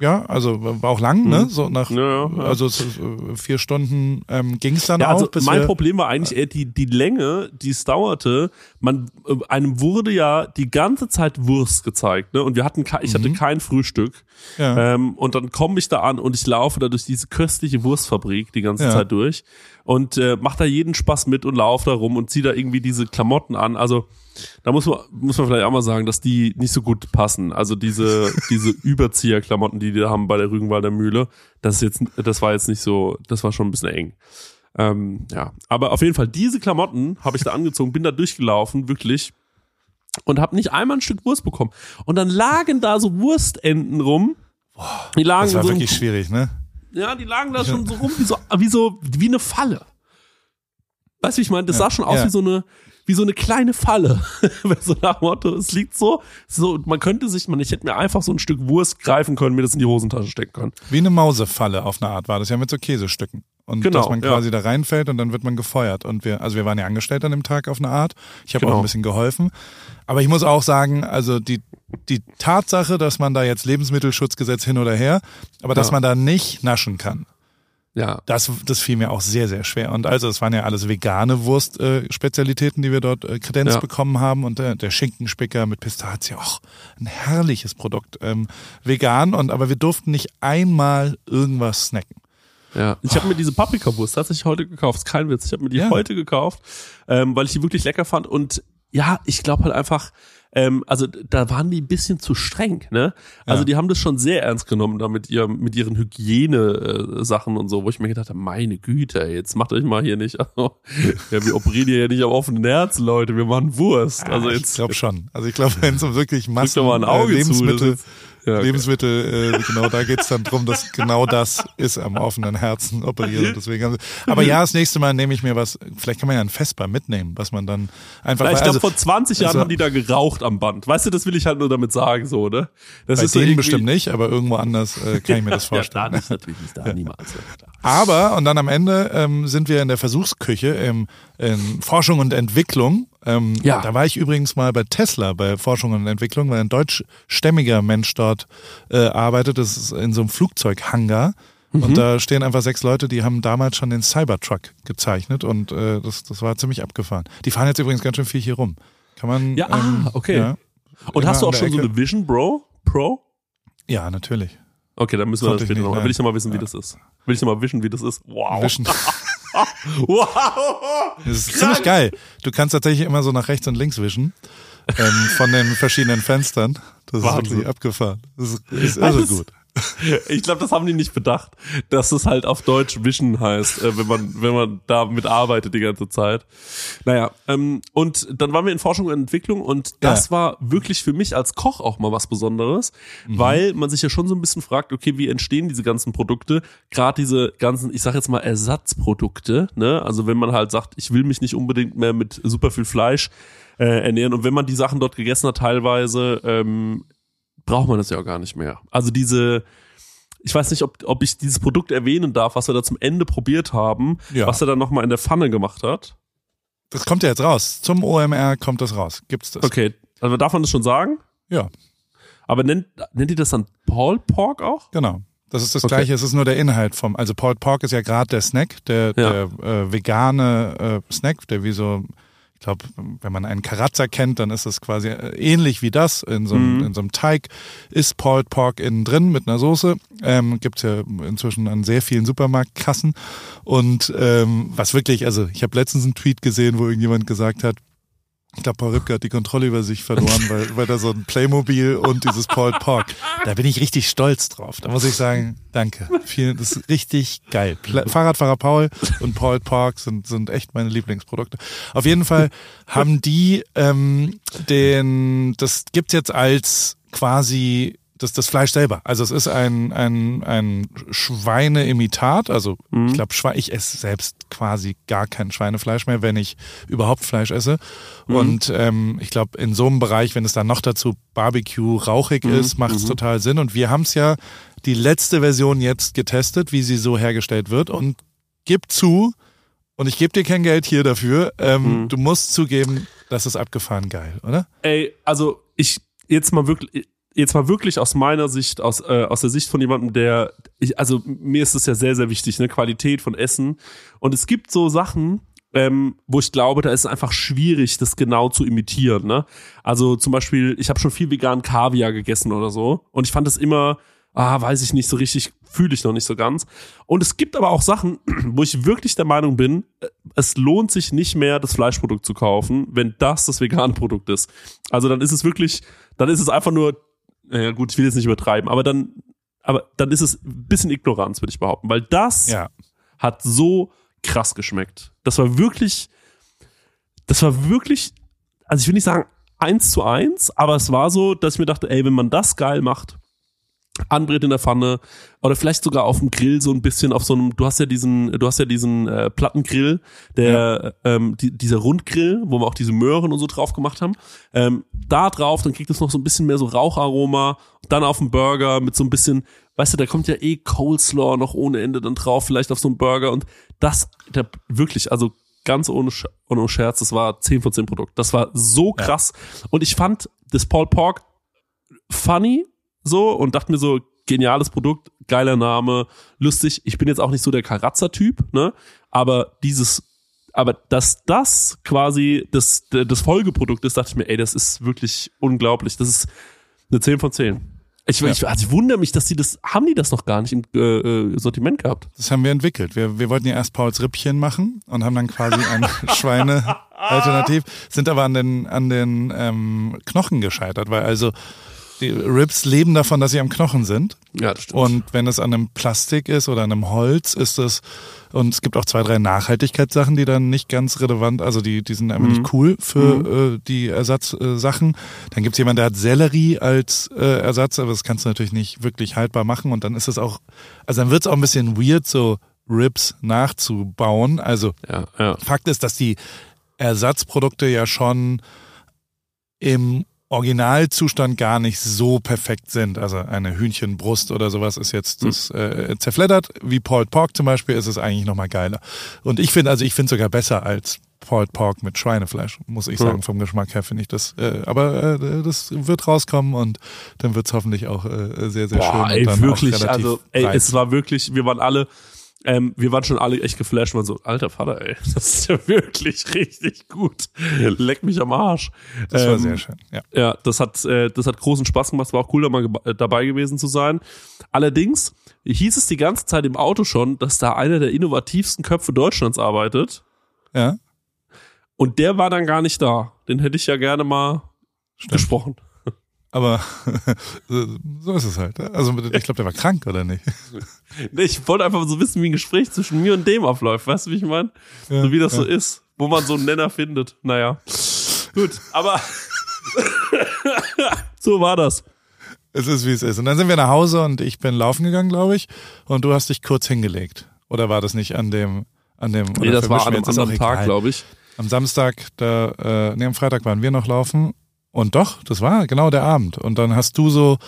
ja, also war auch lang, ne? Mhm. So nach ja, ja. also äh, vier Stunden ähm, ging es dann ja, also auch. Bis mein Problem war eigentlich eher die die Länge, die es dauerte. Man äh, einem wurde ja die ganze Zeit Wurst gezeigt, ne? Und wir hatten ich hatte mhm. kein Frühstück. Ja. Ähm, und dann komme ich da an und ich laufe da durch diese köstliche Wurstfabrik die ganze ja. Zeit durch und äh, mach da jeden Spaß mit und laufe da rum und zieh da irgendwie diese Klamotten an. Also da muss man, muss man vielleicht auch mal sagen, dass die nicht so gut passen. Also diese, diese Überzieherklamotten, die die da haben bei der Rügenwalder Mühle, das ist jetzt, das war jetzt nicht so, das war schon ein bisschen eng. Ähm, ja, aber auf jeden Fall diese Klamotten habe ich da angezogen, bin da durchgelaufen, wirklich und habe nicht einmal ein Stück Wurst bekommen. Und dann lagen da so Wurstenden rum. Boah, die lagen das war so wirklich schwierig, ne? Ja, die lagen da schon so rum wie so wie so wie eine Falle. Weißt du, ich meine, das sah schon aus ja. wie so eine wie so eine kleine Falle. so nach Motto, es liegt so, so, man könnte sich, man, ich hätte mir einfach so ein Stück Wurst greifen können, mir das in die Hosentasche stecken können. Wie eine Mausefalle auf eine Art war das ja mit so Käsestücken. Und genau, dass man quasi ja. da reinfällt und dann wird man gefeuert. Und wir, also wir waren ja angestellt an dem Tag auf eine Art. Ich habe genau. auch ein bisschen geholfen. Aber ich muss auch sagen, also die, die Tatsache, dass man da jetzt Lebensmittelschutzgesetz hin oder her, aber dass ja. man da nicht naschen kann. Ja. Das, das fiel mir auch sehr, sehr schwer. Und also, es waren ja alles vegane Wurstspezialitäten, äh, die wir dort äh, Kredenz ja. bekommen haben. Und äh, der Schinkenspicker mit Pistazie, auch ein herrliches Produkt. Ähm, vegan, und aber wir durften nicht einmal irgendwas snacken. Ja, ich habe mir diese Paprikawurst tatsächlich heute gekauft. Ist kein Witz. Ich habe mir die ja. heute gekauft, ähm, weil ich die wirklich lecker fand. Und ja, ich glaube halt einfach, ähm, also da waren die ein bisschen zu streng, ne? Also ja. die haben das schon sehr ernst genommen da mit, ihr, mit ihren Hygiene-Sachen und so, wo ich mir gedacht habe, meine Güte, jetzt macht euch mal hier nicht, also, ja, wir operieren hier ja nicht am offenen Herz, Leute, wir machen Wurst. Also jetzt, ich glaube schon. Also ich glaube, wenn es um wirklich Massen, mal ein Auge äh, Lebensmittel, zu, ja, okay. Lebensmittel, äh, genau, da geht's dann drum, dass genau das ist am offenen Herzen operieren. Deswegen, aber ja, das nächste Mal nehme ich mir was, vielleicht kann man ja ein Vesper mitnehmen, was man dann einfach. ich glaube, also, vor 20 Jahren also, haben die da geraucht am Band. Weißt du, das will ich halt nur damit sagen, so, ne? Das bei ist denen so bestimmt nicht, aber irgendwo anders äh, kann ich mir das vorstellen. ja, da nicht, natürlich nicht, da niemals. Aber, und dann am Ende ähm, sind wir in der Versuchsküche im, in Forschung und Entwicklung ähm, ja. Da war ich übrigens mal bei Tesla bei Forschung und Entwicklung, weil ein deutschstämmiger Mensch dort äh, arbeitet. Das ist in so einem Flugzeughangar. Mhm. Und da stehen einfach sechs Leute, die haben damals schon den Cybertruck gezeichnet und äh, das, das war ziemlich abgefahren. Die fahren jetzt übrigens ganz schön viel hier rum. Kann man. Ja, ah, ähm, ah, okay. Ja, und hast du auch schon Ecke. so eine Vision Bro? Pro? Ja, natürlich. Okay, dann müssen wir Konnte das später noch. Will ich noch mal wissen, wie ja. das ist. Will ich noch mal wissen, wie das ist. Wow. wow! Das ist Krank. ziemlich geil. Du kannst tatsächlich immer so nach rechts und links wischen. Ähm, von den verschiedenen Fenstern. Das Wahnsinn. ist wirklich abgefahren. Das ist, ist irre gut. Ich glaube, das haben die nicht bedacht, dass es halt auf Deutsch Vision heißt, äh, wenn man wenn man damit arbeitet die ganze Zeit. Naja, ähm, und dann waren wir in Forschung und Entwicklung und das ja. war wirklich für mich als Koch auch mal was Besonderes, mhm. weil man sich ja schon so ein bisschen fragt, okay, wie entstehen diese ganzen Produkte? Gerade diese ganzen, ich sag jetzt mal Ersatzprodukte, ne? Also wenn man halt sagt, ich will mich nicht unbedingt mehr mit super viel Fleisch äh, ernähren und wenn man die Sachen dort gegessen hat, teilweise ähm, braucht man das ja auch gar nicht mehr. Also diese, ich weiß nicht, ob, ob ich dieses Produkt erwähnen darf, was wir da zum Ende probiert haben, ja. was er dann nochmal in der Pfanne gemacht hat. Das kommt ja jetzt raus. Zum OMR kommt das raus. Gibt's das? Okay, also darf man das schon sagen? Ja. Aber nennt, nennt ihr das dann Paul Pork auch? Genau. Das ist das okay. gleiche, es ist nur der Inhalt vom, also Paul Pork ist ja gerade der Snack, der, ja. der äh, vegane äh, Snack, der wie so ich glaube, wenn man einen Karazza kennt, dann ist das quasi äh, ähnlich wie das. In so einem, mhm. in so einem Teig ist Pulled Pork innen drin mit einer Soße. Ähm, Gibt ja inzwischen an sehr vielen Supermarktkassen. Und ähm, was wirklich, also ich habe letztens einen Tweet gesehen, wo irgendjemand gesagt hat, ich glaube, Paul Ripke hat die Kontrolle über sich verloren, weil, weil da so ein Playmobil und dieses Paul Park. Da bin ich richtig stolz drauf. Da muss ich sagen, danke. Vielen, das ist richtig geil. Fahrradfahrer Paul und Paul Park sind, sind echt meine Lieblingsprodukte. Auf jeden Fall haben die ähm, den, das gibt's jetzt als quasi das, das Fleisch selber. Also es ist ein, ein, ein Schweineimitat. Also mhm. ich glaube, ich esse selbst quasi gar kein Schweinefleisch mehr, wenn ich überhaupt Fleisch esse. Mhm. Und ähm, ich glaube, in so einem Bereich, wenn es dann noch dazu Barbecue rauchig mhm. ist, macht es mhm. total Sinn. Und wir haben es ja die letzte Version jetzt getestet, wie sie so hergestellt wird. Und gib zu, und ich gebe dir kein Geld hier dafür, ähm, mhm. du musst zugeben, das ist abgefahren geil, oder? Ey, also ich jetzt mal wirklich jetzt mal wirklich aus meiner Sicht, aus, äh, aus der Sicht von jemandem, der, ich, also mir ist es ja sehr, sehr wichtig, ne, Qualität von Essen. Und es gibt so Sachen, ähm, wo ich glaube, da ist es einfach schwierig, das genau zu imitieren. Ne? Also zum Beispiel, ich habe schon viel vegan Kaviar gegessen oder so und ich fand es immer, ah, weiß ich nicht so richtig, fühle ich noch nicht so ganz. Und es gibt aber auch Sachen, wo ich wirklich der Meinung bin, äh, es lohnt sich nicht mehr, das Fleischprodukt zu kaufen, wenn das das vegane Produkt ist. Also dann ist es wirklich, dann ist es einfach nur ja gut, ich will jetzt nicht übertreiben, aber dann, aber dann ist es ein bisschen Ignoranz, würde ich behaupten, weil das ja. hat so krass geschmeckt. Das war wirklich, das war wirklich, also ich will nicht sagen eins zu eins, aber es war so, dass ich mir dachte, ey, wenn man das geil macht, anbrät in der Pfanne oder vielleicht sogar auf dem Grill so ein bisschen auf so einem du hast ja diesen du hast ja diesen äh, Plattengrill der ja. ähm, die, dieser Rundgrill wo wir auch diese Möhren und so drauf gemacht haben ähm, da drauf dann kriegt es noch so ein bisschen mehr so Raucharoma dann auf dem Burger mit so ein bisschen weißt du da kommt ja eh Coleslaw noch ohne Ende dann drauf vielleicht auf so einem Burger und das der wirklich also ganz ohne, ohne Scherz das war 10 von 10 Produkt das war so krass ja. und ich fand das Paul Pork funny so und dachte mir so, geniales Produkt, geiler Name, lustig. Ich bin jetzt auch nicht so der Karazza-Typ, ne? Aber dieses, aber dass das quasi das, das Folgeprodukt ist, dachte ich mir, ey, das ist wirklich unglaublich. Das ist eine 10 von 10. Ich, ja. ich, also ich wundere mich, dass die das, haben die das noch gar nicht im äh, äh, Sortiment gehabt? Das haben wir entwickelt. Wir, wir wollten ja erst Pauls Rippchen machen und haben dann quasi ein Schweine-Alternativ, sind aber an den, an den ähm, Knochen gescheitert, weil also die Ribs leben davon, dass sie am Knochen sind. Ja, das stimmt. Und wenn es an einem Plastik ist oder an einem Holz, ist es, und es gibt auch zwei, drei Nachhaltigkeitssachen, die dann nicht ganz relevant, also die, die sind einfach mhm. nicht cool für mhm. äh, die Ersatzsachen. dann gibt es jemanden, der hat Sellerie als äh, Ersatz, aber das kannst du natürlich nicht wirklich haltbar machen. Und dann ist es auch, also dann wird es auch ein bisschen weird, so Ribs nachzubauen. Also ja, ja. Fakt ist, dass die Ersatzprodukte ja schon im Originalzustand gar nicht so perfekt sind. Also eine Hühnchenbrust oder sowas ist jetzt hm. das äh, zerfleddert. Wie Pulled Pork zum Beispiel ist es eigentlich nochmal geiler. Und ich finde, also ich finde sogar besser als Pulled Pork mit Schweinefleisch, muss ich sagen. Vom Geschmack her finde ich das. Äh, aber äh, das wird rauskommen und dann wird es hoffentlich auch äh, sehr, sehr Boah, schön. Ey, wirklich, also ey, es war wirklich, wir waren alle ähm, wir waren schon alle echt geflasht, waren so, alter Vater, ey, das ist ja wirklich richtig gut. Leck mich am Arsch. Das war ähm, sehr schön, ja. Ja, das hat, äh, das hat großen Spaß gemacht, war auch cool, da mal äh, dabei gewesen zu sein. Allerdings hieß es die ganze Zeit im Auto schon, dass da einer der innovativsten Köpfe Deutschlands arbeitet. Ja. Und der war dann gar nicht da. Den hätte ich ja gerne mal Stimmt. gesprochen. Aber so ist es halt. Also ich glaube, der war krank, oder nicht? Ich wollte einfach so wissen, wie ein Gespräch zwischen mir und dem abläuft. Weißt du, wie ich meine? Ja, so wie das ja. so ist, wo man so einen Nenner findet. Naja. Gut, aber so war das. Es ist, wie es ist. Und dann sind wir nach Hause und ich bin laufen gegangen, glaube ich. Und du hast dich kurz hingelegt. Oder war das nicht an dem, an dem, Nee, das war an einem anderen Tag, glaube ich. Am Samstag, da, äh, nee, am Freitag waren wir noch laufen und doch, das war genau der Abend. Und dann hast du so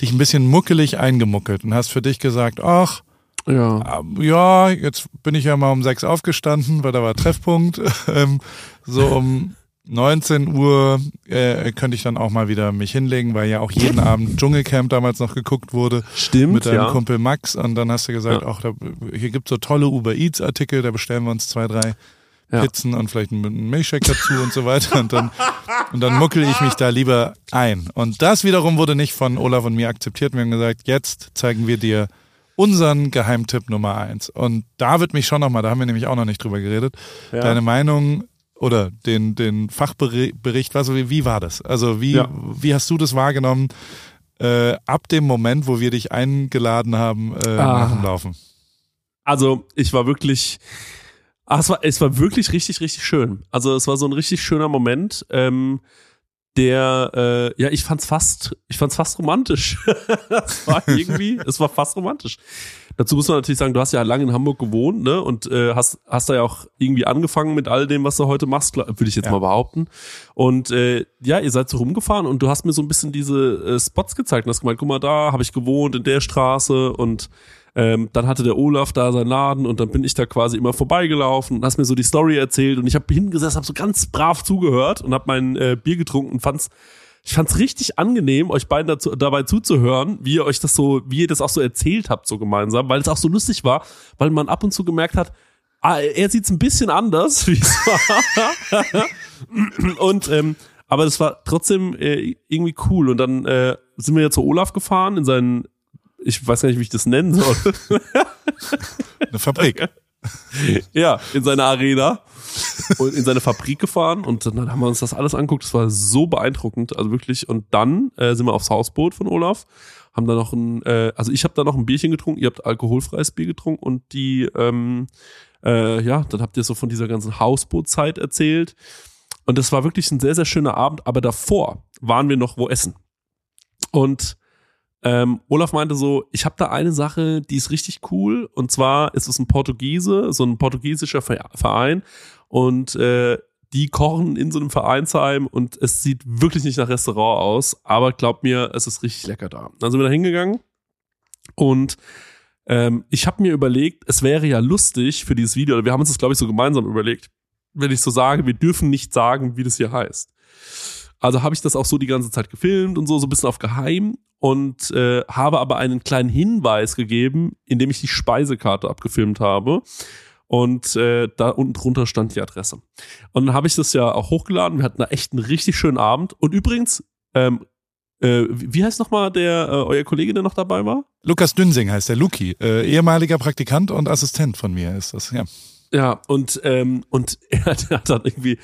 dich ein bisschen muckelig eingemuckelt und hast für dich gesagt, ach, ja. Ähm, ja, jetzt bin ich ja mal um sechs aufgestanden, weil da war Treffpunkt. Ähm, so um 19 Uhr äh, könnte ich dann auch mal wieder mich hinlegen, weil ja auch jeden Abend Dschungelcamp damals noch geguckt wurde. Stimmt. Mit deinem ja. Kumpel Max. Und dann hast du gesagt, ja. ach, da, hier gibt so tolle Uber Eats Artikel, da bestellen wir uns zwei, drei ja. Pizzen und vielleicht einen Milchshake dazu und so weiter. Und dann, und dann muckel ich mich da lieber ein. Und das wiederum wurde nicht von Olaf und mir akzeptiert. Wir haben gesagt, jetzt zeigen wir dir unseren Geheimtipp Nummer eins. Und da wird mich schon nochmal, da haben wir nämlich auch noch nicht drüber geredet, ja. deine Meinung oder den, den Fachbericht, was, wie, wie war das? Also wie, ja. wie hast du das wahrgenommen äh, ab dem Moment, wo wir dich eingeladen haben äh, ah. nach dem Laufen? Also ich war wirklich, ach, es war, es war wirklich richtig, richtig schön. Also es war so ein richtig schöner Moment. Ähm, der, äh, ja, ich fand's fast, ich fand's fast romantisch. es war irgendwie, es war fast romantisch. Dazu muss man natürlich sagen, du hast ja lange in Hamburg gewohnt, ne, und äh, hast, hast da ja auch irgendwie angefangen mit all dem, was du heute machst, würde ich jetzt ja. mal behaupten. Und äh, ja, ihr seid so rumgefahren und du hast mir so ein bisschen diese äh, Spots gezeigt und hast gemeint, guck mal, da habe ich gewohnt in der Straße und ähm, dann hatte der Olaf da seinen Laden und dann bin ich da quasi immer vorbeigelaufen und hast mir so die Story erzählt und ich habe hingesessen, habe so ganz brav zugehört und habe mein äh, Bier getrunken und fand's ich fand's richtig angenehm, euch beiden dazu, dabei zuzuhören, wie ihr euch das so, wie ihr das auch so erzählt habt, so gemeinsam, weil es auch so lustig war, weil man ab und zu gemerkt hat, ah, er sieht's ein bisschen anders, wie es war. und ähm, aber das war trotzdem äh, irgendwie cool. Und dann äh, sind wir ja zu Olaf gefahren in seinen ich weiß gar nicht, wie ich das nennen soll. Eine Fabrik. Ja, in seine Arena und in seine Fabrik gefahren und dann haben wir uns das alles anguckt. Das war so beeindruckend, also wirklich. Und dann äh, sind wir aufs Hausboot von Olaf, haben da noch ein, äh, also ich habe da noch ein Bierchen getrunken, ihr habt alkoholfreies Bier getrunken und die, ähm, äh, ja, dann habt ihr so von dieser ganzen Hausbootzeit erzählt. Und das war wirklich ein sehr, sehr schöner Abend, aber davor waren wir noch wo essen. Und ähm, Olaf meinte so, ich habe da eine Sache, die ist richtig cool. Und zwar ist es ein Portugiese, so ein portugiesischer Verein. Und äh, die kochen in so einem Vereinsheim und es sieht wirklich nicht nach Restaurant aus. Aber glaub mir, es ist richtig lecker da. Dann sind wir da hingegangen und ähm, ich habe mir überlegt, es wäre ja lustig für dieses Video, oder wir haben uns das, glaube ich, so gemeinsam überlegt, wenn ich so sage, wir dürfen nicht sagen, wie das hier heißt. Also habe ich das auch so die ganze Zeit gefilmt und so, so ein bisschen auf geheim und äh, habe aber einen kleinen Hinweis gegeben, indem ich die Speisekarte abgefilmt habe. Und äh, da unten drunter stand die Adresse. Und dann habe ich das ja auch hochgeladen. Wir hatten da echt einen richtig schönen Abend. Und übrigens, ähm, äh, wie heißt nochmal der, äh, euer Kollege, der noch dabei war? Lukas Dünsing heißt der, Luki. Äh, ehemaliger Praktikant und Assistent von mir ist das, ja. Ja, und, ähm, und er hat, er hat dann irgendwie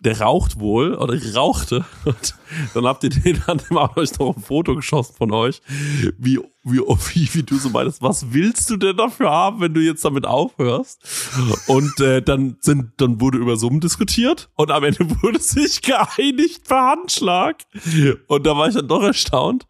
der raucht wohl oder rauchte. Und dann habt ihr den dann mal euch noch ein Foto geschossen von euch, wie, wie, wie, wie du so meinst, was willst du denn dafür haben, wenn du jetzt damit aufhörst? Und äh, dann sind, dann wurde über Summen diskutiert und am Ende wurde sich geeinigt per Handschlag. Und da war ich dann doch erstaunt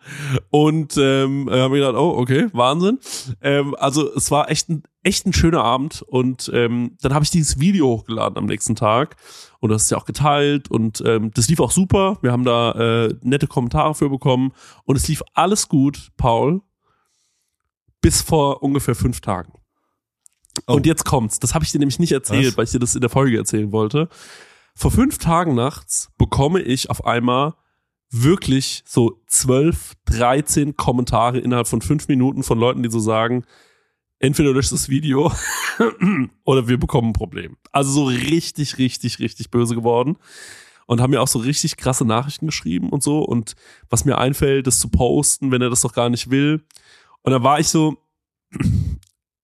und ähm, habe mir gedacht, oh, okay, Wahnsinn. Ähm, also es war echt ein, echt ein schöner Abend und ähm, dann habe ich dieses Video hochgeladen am nächsten Tag und das ist ja auch geteilt und ähm, das lief auch super. Wir haben da äh, nette Kommentare für bekommen und es lief alles gut, Paul, bis vor ungefähr fünf Tagen. Oh. Und jetzt kommt's. Das habe ich dir nämlich nicht erzählt, Was? weil ich dir das in der Folge erzählen wollte. Vor fünf Tagen nachts bekomme ich auf einmal wirklich so zwölf, dreizehn Kommentare innerhalb von fünf Minuten von Leuten, die so sagen, entweder löscht das Video oder wir bekommen ein Problem. Also so richtig, richtig, richtig böse geworden. Und haben mir auch so richtig krasse Nachrichten geschrieben und so. Und was mir einfällt, das zu posten, wenn er das doch gar nicht will. Und da war ich so,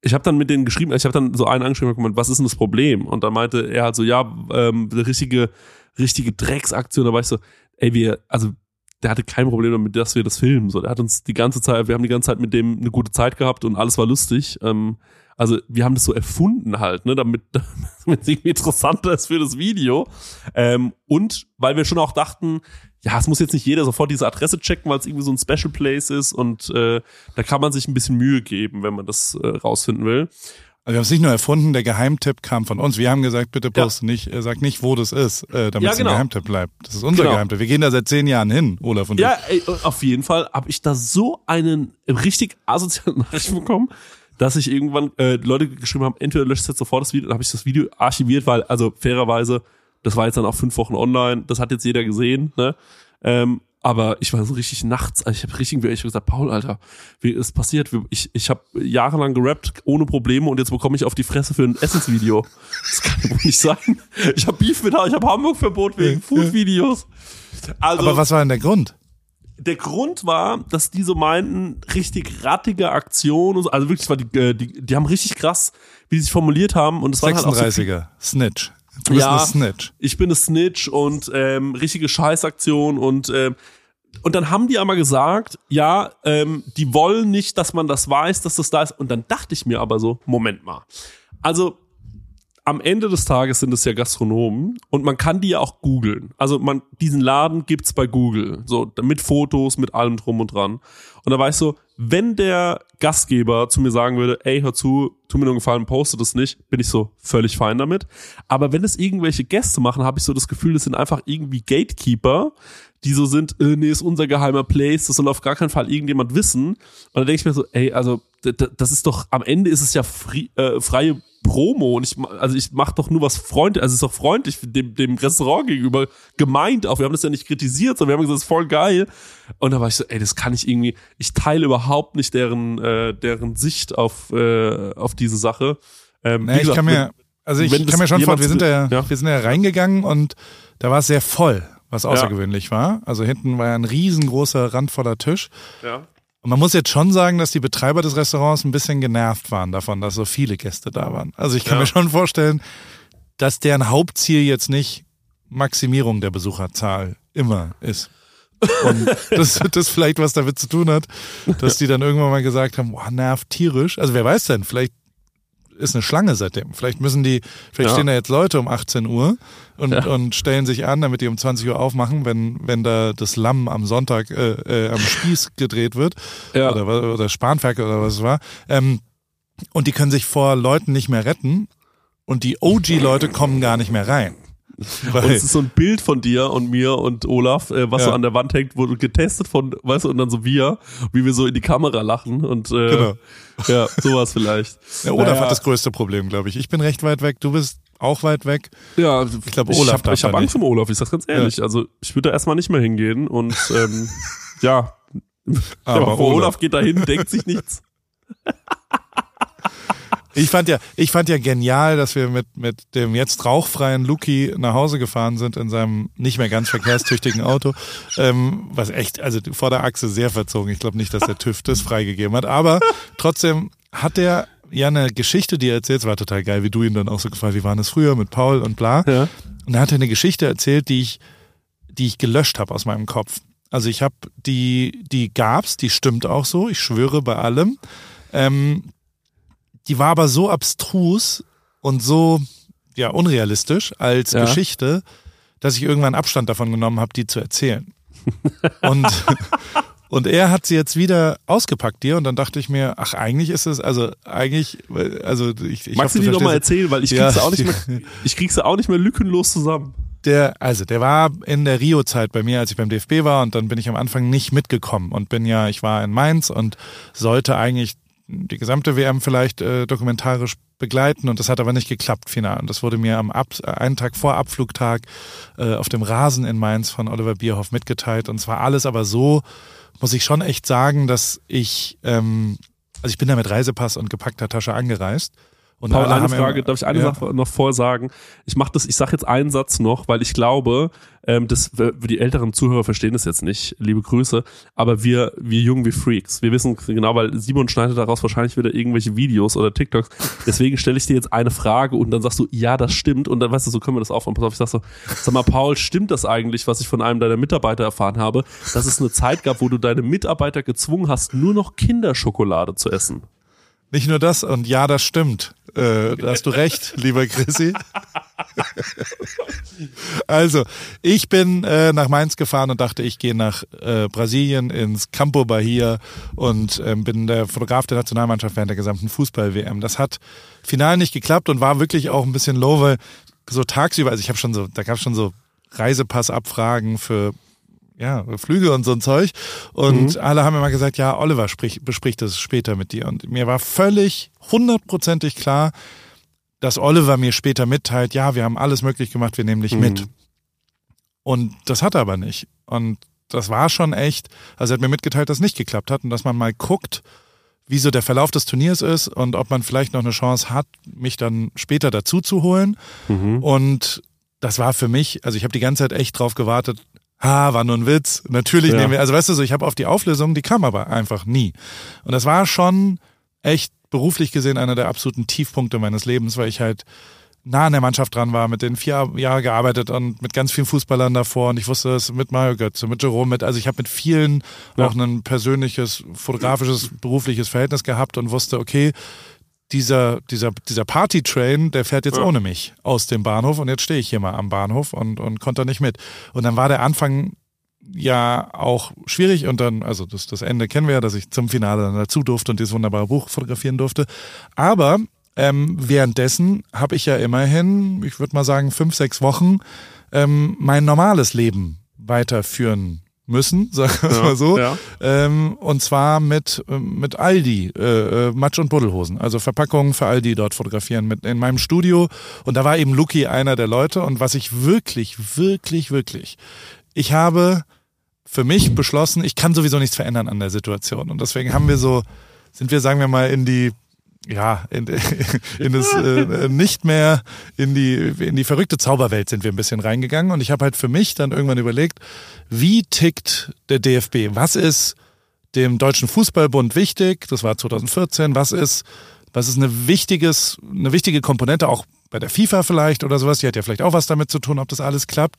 ich habe dann mit denen geschrieben, ich habe dann so einen angeschrieben was ist denn das Problem? Und da meinte er halt so, ja, ähm, richtige, richtige Drecksaktion. Da war ich so, ey, wir, also der hatte kein Problem damit, dass wir das filmen. So, der hat uns die ganze Zeit, wir haben die ganze Zeit mit dem eine gute Zeit gehabt und alles war lustig. Ähm, also wir haben das so erfunden halt, ne, damit, damit es irgendwie interessanter ist für das Video. Ähm, und weil wir schon auch dachten, ja, es muss jetzt nicht jeder sofort diese Adresse checken, weil es irgendwie so ein Special Place ist und äh, da kann man sich ein bisschen Mühe geben, wenn man das äh, rausfinden will. Also wir haben es nicht nur erfunden, der Geheimtipp kam von uns. Wir haben gesagt, bitte poste ja. nicht, äh, sag nicht, wo das ist, äh, damit ja, es genau. ein Geheimtipp bleibt. Das ist unser genau. Geheimtipp. Wir gehen da seit zehn Jahren hin, Olaf und Ja, ey, auf jeden Fall habe ich da so einen richtig asozialen Nachricht bekommen, dass ich irgendwann äh, Leute geschrieben haben, entweder löscht jetzt sofort das Video, dann habe ich das Video archiviert, weil, also fairerweise, das war jetzt dann auch fünf Wochen online, das hat jetzt jeder gesehen, ne? Ähm, Aber ich war so richtig nachts, also ich habe richtig ich gesagt, Paul, Alter, wie ist passiert? Ich, ich habe jahrelang gerappt ohne Probleme und jetzt bekomme ich auf die Fresse für ein Essensvideo. Das kann wohl nicht sein. Ich habe Beef mit, ich habe Hamburg-Verbot wegen Food-Videos. Also, Aber was war denn der Grund? der Grund war, dass die so meinten, richtig rattige Aktion, so, also wirklich, war die, äh, die, die haben richtig krass, wie sie sich formuliert haben und es war halt auch so, Snitch. Du bist ja, eine Snitch. Ich bin eine Snitch und ähm, richtige Scheißaktion und ähm, und dann haben die einmal gesagt, ja, ähm, die wollen nicht, dass man das weiß, dass das da ist. Und dann dachte ich mir aber so, Moment mal. Also am Ende des Tages sind es ja Gastronomen und man kann die ja auch googeln. Also man, diesen Laden gibt's bei Google. So, mit Fotos, mit allem drum und dran. Und da war ich so, wenn der Gastgeber zu mir sagen würde, ey, hör zu, tu mir nur einen Gefallen, poste das nicht, bin ich so völlig fein damit. Aber wenn es irgendwelche Gäste machen, habe ich so das Gefühl, das sind einfach irgendwie Gatekeeper, die so sind, äh, nee, ist unser geheimer Place, das soll auf gar keinen Fall irgendjemand wissen. Und dann denke ich mir so, ey, also das ist doch, am Ende ist es ja free, äh, freie Promo und ich, also ich mache doch nur was freundlich, also es ist doch freundlich dem, dem Restaurant gegenüber gemeint auch. Wir haben das ja nicht kritisiert, sondern wir haben gesagt, das ist voll geil. Und da war ich so, ey, das kann ich irgendwie, ich teile überhaupt nicht deren, äh, deren Sicht auf, äh, auf diese Sache. Ähm, nee, gesagt, ich kann mir, also ich kann mir schon vor, wir sind ja, ja, wir sind ja reingegangen und da war es sehr voll, was außergewöhnlich ja. war. Also hinten war ja ein riesengroßer randvoller Tisch. Ja. Und man muss jetzt schon sagen, dass die Betreiber des Restaurants ein bisschen genervt waren davon, dass so viele Gäste da waren. Also ich kann ja. mir schon vorstellen, dass deren Hauptziel jetzt nicht Maximierung der Besucherzahl immer ist. Und das, das vielleicht was damit zu tun hat, dass die dann irgendwann mal gesagt haben, boah, nervt tierisch. Also wer weiß denn, vielleicht ist eine Schlange seitdem. Vielleicht müssen die, vielleicht ja. stehen da jetzt Leute um 18 Uhr und, ja. und stellen sich an, damit die um 20 Uhr aufmachen, wenn, wenn da das Lamm am Sonntag äh, äh, am Spieß gedreht wird. Ja. Oder, oder Spanferkel oder was es war. Ähm, und die können sich vor Leuten nicht mehr retten und die OG-Leute kommen gar nicht mehr rein. Weil und es ist so ein Bild von dir und mir und Olaf, äh, was ja. so an der Wand hängt, wurde getestet von, weißt du, und dann so wir, wie wir so in die Kamera lachen und äh, genau. ja, sowas vielleicht. Ja, Olaf naja. hat das größte Problem, glaube ich. Ich bin recht weit weg, du bist auch weit weg. Ja, ich glaube, Olaf. Ich habe hab Angst um Olaf, ich sag's ganz ehrlich. Ja. Also ich würde da erstmal nicht mehr hingehen und ähm, ja, aber, aber Olaf. Olaf geht dahin, denkt sich nichts. Ich fand ja, ich fand ja genial, dass wir mit, mit dem jetzt rauchfreien Luki nach Hause gefahren sind in seinem nicht mehr ganz verkehrstüchtigen Auto, ähm, was echt, also vor der Achse sehr verzogen. Ich glaube nicht, dass der TÜV das freigegeben hat, aber trotzdem hat er ja eine Geschichte, die er erzählt, es war total geil, wie du ihn dann auch so gefragt, wie waren es früher mit Paul und bla. Ja. Und er hatte eine Geschichte erzählt, die ich, die ich gelöscht habe aus meinem Kopf. Also ich habe die, die gab's, die stimmt auch so, ich schwöre bei allem. Ähm, die war aber so abstrus und so ja unrealistisch als ja. Geschichte, dass ich irgendwann Abstand davon genommen habe, die zu erzählen. und und er hat sie jetzt wieder ausgepackt dir und dann dachte ich mir, ach eigentlich ist es also eigentlich also ich, ich Magst hoffe, du die nochmal erzählen, weil ich krieg's ja. auch nicht mehr ich krieg's auch nicht mehr lückenlos zusammen. Der, also der war in der Rio-Zeit bei mir, als ich beim DFB war und dann bin ich am Anfang nicht mitgekommen und bin ja, ich war in Mainz und sollte eigentlich die gesamte WM vielleicht äh, dokumentarisch begleiten und das hat aber nicht geklappt final. Und das wurde mir am Ab einen Tag vor Abflugtag äh, auf dem Rasen in Mainz von Oliver Bierhoff mitgeteilt. Und zwar alles aber so, muss ich schon echt sagen, dass ich, ähm, also ich bin da mit Reisepass und gepackter Tasche angereist und Paul, eine Frage, darf ich eine ja. Sache noch vorsagen? Ich mache das, ich sage jetzt einen Satz noch, weil ich glaube, ähm, das, die älteren Zuhörer verstehen das jetzt nicht, liebe Grüße, aber wir, wir jungen wie Freaks, wir wissen genau, weil Simon schneidet daraus wahrscheinlich wieder irgendwelche Videos oder TikToks, deswegen stelle ich dir jetzt eine Frage und dann sagst du, ja, das stimmt und dann weißt du, so können wir das aufbauen. Pass auf, ich sag so, sag mal, Paul, stimmt das eigentlich, was ich von einem deiner Mitarbeiter erfahren habe, dass es eine Zeit gab, wo du deine Mitarbeiter gezwungen hast, nur noch Kinderschokolade zu essen? Nicht nur das, und ja, das stimmt. Äh, da hast du recht, lieber Chrissy. also, ich bin äh, nach Mainz gefahren und dachte, ich gehe nach äh, Brasilien ins Campo Bahia und ähm, bin der Fotograf der Nationalmannschaft während der gesamten Fußball-WM. Das hat final nicht geklappt und war wirklich auch ein bisschen low, weil so tagsüber, also ich habe schon so, da gab es schon so Reisepassabfragen für ja, Flüge und so ein Zeug. Und mhm. alle haben immer gesagt, ja, Oliver sprich, bespricht das später mit dir. Und mir war völlig hundertprozentig klar, dass Oliver mir später mitteilt, ja, wir haben alles möglich gemacht, wir nehmen dich mhm. mit. Und das hat er aber nicht. Und das war schon echt, also er hat mir mitgeteilt, dass nicht geklappt hat und dass man mal guckt, wie so der Verlauf des Turniers ist und ob man vielleicht noch eine Chance hat, mich dann später dazu zu holen. Mhm. Und das war für mich, also ich habe die ganze Zeit echt drauf gewartet, ha, war nur ein Witz. Natürlich ja. nehmen wir, also weißt du so, ich habe auf die Auflösung, die kam aber einfach nie. Und das war schon echt beruflich gesehen einer der absoluten Tiefpunkte meines Lebens, weil ich halt nah an der Mannschaft dran war, mit den vier Jahren gearbeitet und mit ganz vielen Fußballern davor und ich wusste es mit Mario Götze, mit Jerome, mit, also ich habe mit vielen ja. auch ein persönliches, fotografisches, berufliches Verhältnis gehabt und wusste, okay, dieser, dieser, dieser Party-Train, der fährt jetzt ja. ohne mich aus dem Bahnhof und jetzt stehe ich hier mal am Bahnhof und, und konnte nicht mit. Und dann war der Anfang ja auch schwierig und dann, also das, das Ende kennen wir ja, dass ich zum Finale dann dazu durfte und dieses wunderbare Buch fotografieren durfte. Aber ähm, währenddessen habe ich ja immerhin, ich würde mal sagen, fünf, sechs Wochen ähm, mein normales Leben weiterführen müssen, sagen wir ja, mal so. Ja. Ähm, und zwar mit, mit Aldi, äh, äh, Matsch- und Buddelhosen. Also Verpackungen für Aldi dort fotografieren mit in meinem Studio. Und da war eben Luki einer der Leute. Und was ich wirklich, wirklich, wirklich, ich habe für mich beschlossen, ich kann sowieso nichts verändern an der Situation. Und deswegen haben wir so, sind wir, sagen wir mal, in die ja, in, in das äh, nicht mehr in die in die verrückte Zauberwelt sind wir ein bisschen reingegangen und ich habe halt für mich dann irgendwann überlegt, wie tickt der DFB? Was ist dem deutschen Fußballbund wichtig? Das war 2014. Was ist was ist eine wichtiges eine wichtige Komponente auch bei der FIFA vielleicht oder sowas? Die hat ja vielleicht auch was damit zu tun, ob das alles klappt.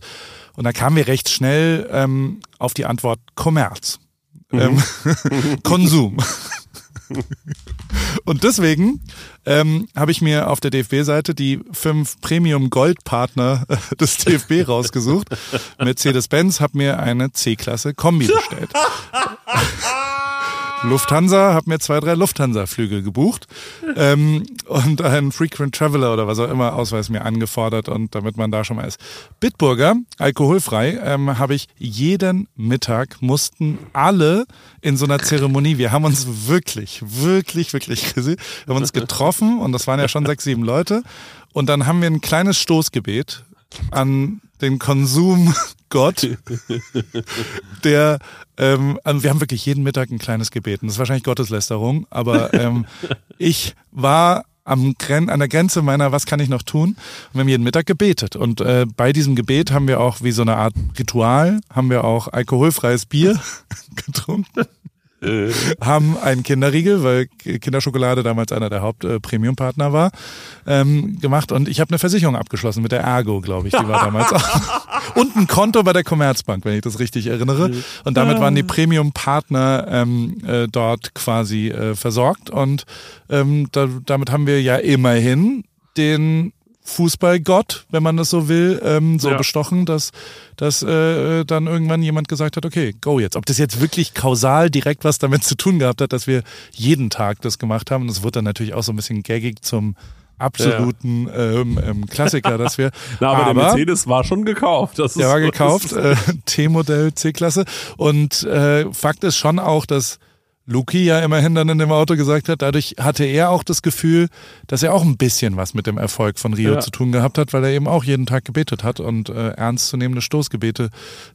Und da kamen wir recht schnell ähm, auf die Antwort Kommerz. Mhm. Ähm, Konsum. Und deswegen ähm, habe ich mir auf der DFB-Seite die fünf Premium-Gold-Partner des DFB rausgesucht. Mercedes-Benz hat mir eine C-Klasse Kombi bestellt. Lufthansa, habe mir zwei, drei Lufthansa-Flüge gebucht ähm, und einen Frequent Traveler oder was auch immer Ausweis mir angefordert und damit man da schon mal ist. Bitburger, alkoholfrei, ähm, habe ich jeden Mittag, mussten alle in so einer Zeremonie, wir haben uns wirklich, wirklich, wirklich gesehen, wir haben uns getroffen und das waren ja schon sechs, sieben Leute und dann haben wir ein kleines Stoßgebet an den Konsumgott, der, ähm, also wir haben wirklich jeden Mittag ein kleines Gebet. das ist wahrscheinlich Gotteslästerung, aber ähm, ich war am Gren an der Grenze meiner, was kann ich noch tun? Und wir haben jeden Mittag gebetet. Und äh, bei diesem Gebet haben wir auch wie so eine Art Ritual, haben wir auch alkoholfreies Bier getrunken. Äh. haben einen Kinderriegel, weil Kinderschokolade damals einer der Haupt-Premium-Partner war, ähm, gemacht. Und ich habe eine Versicherung abgeschlossen mit der Ergo, glaube ich. Die war damals auch. Und ein Konto bei der Commerzbank, wenn ich das richtig erinnere. Und damit waren die Premium-Partner ähm, äh, dort quasi äh, versorgt. Und ähm, da, damit haben wir ja immerhin den Fußballgott, wenn man das so will, ähm, so ja. bestochen, dass, dass äh, dann irgendwann jemand gesagt hat, okay, go jetzt. Ob das jetzt wirklich kausal direkt was damit zu tun gehabt hat, dass wir jeden Tag das gemacht haben, das wird dann natürlich auch so ein bisschen gaggig zum absoluten ja. ähm, ähm, Klassiker, dass wir. Na, aber, aber, der Mercedes war schon gekauft. Das ist, der war gekauft, äh, T-Modell C-Klasse. Und äh, Fakt ist schon auch, dass Luki ja immerhin dann in dem Auto gesagt hat, dadurch hatte er auch das Gefühl, dass er auch ein bisschen was mit dem Erfolg von Rio ja. zu tun gehabt hat, weil er eben auch jeden Tag gebetet hat und äh, ernstzunehmende Stoßgebete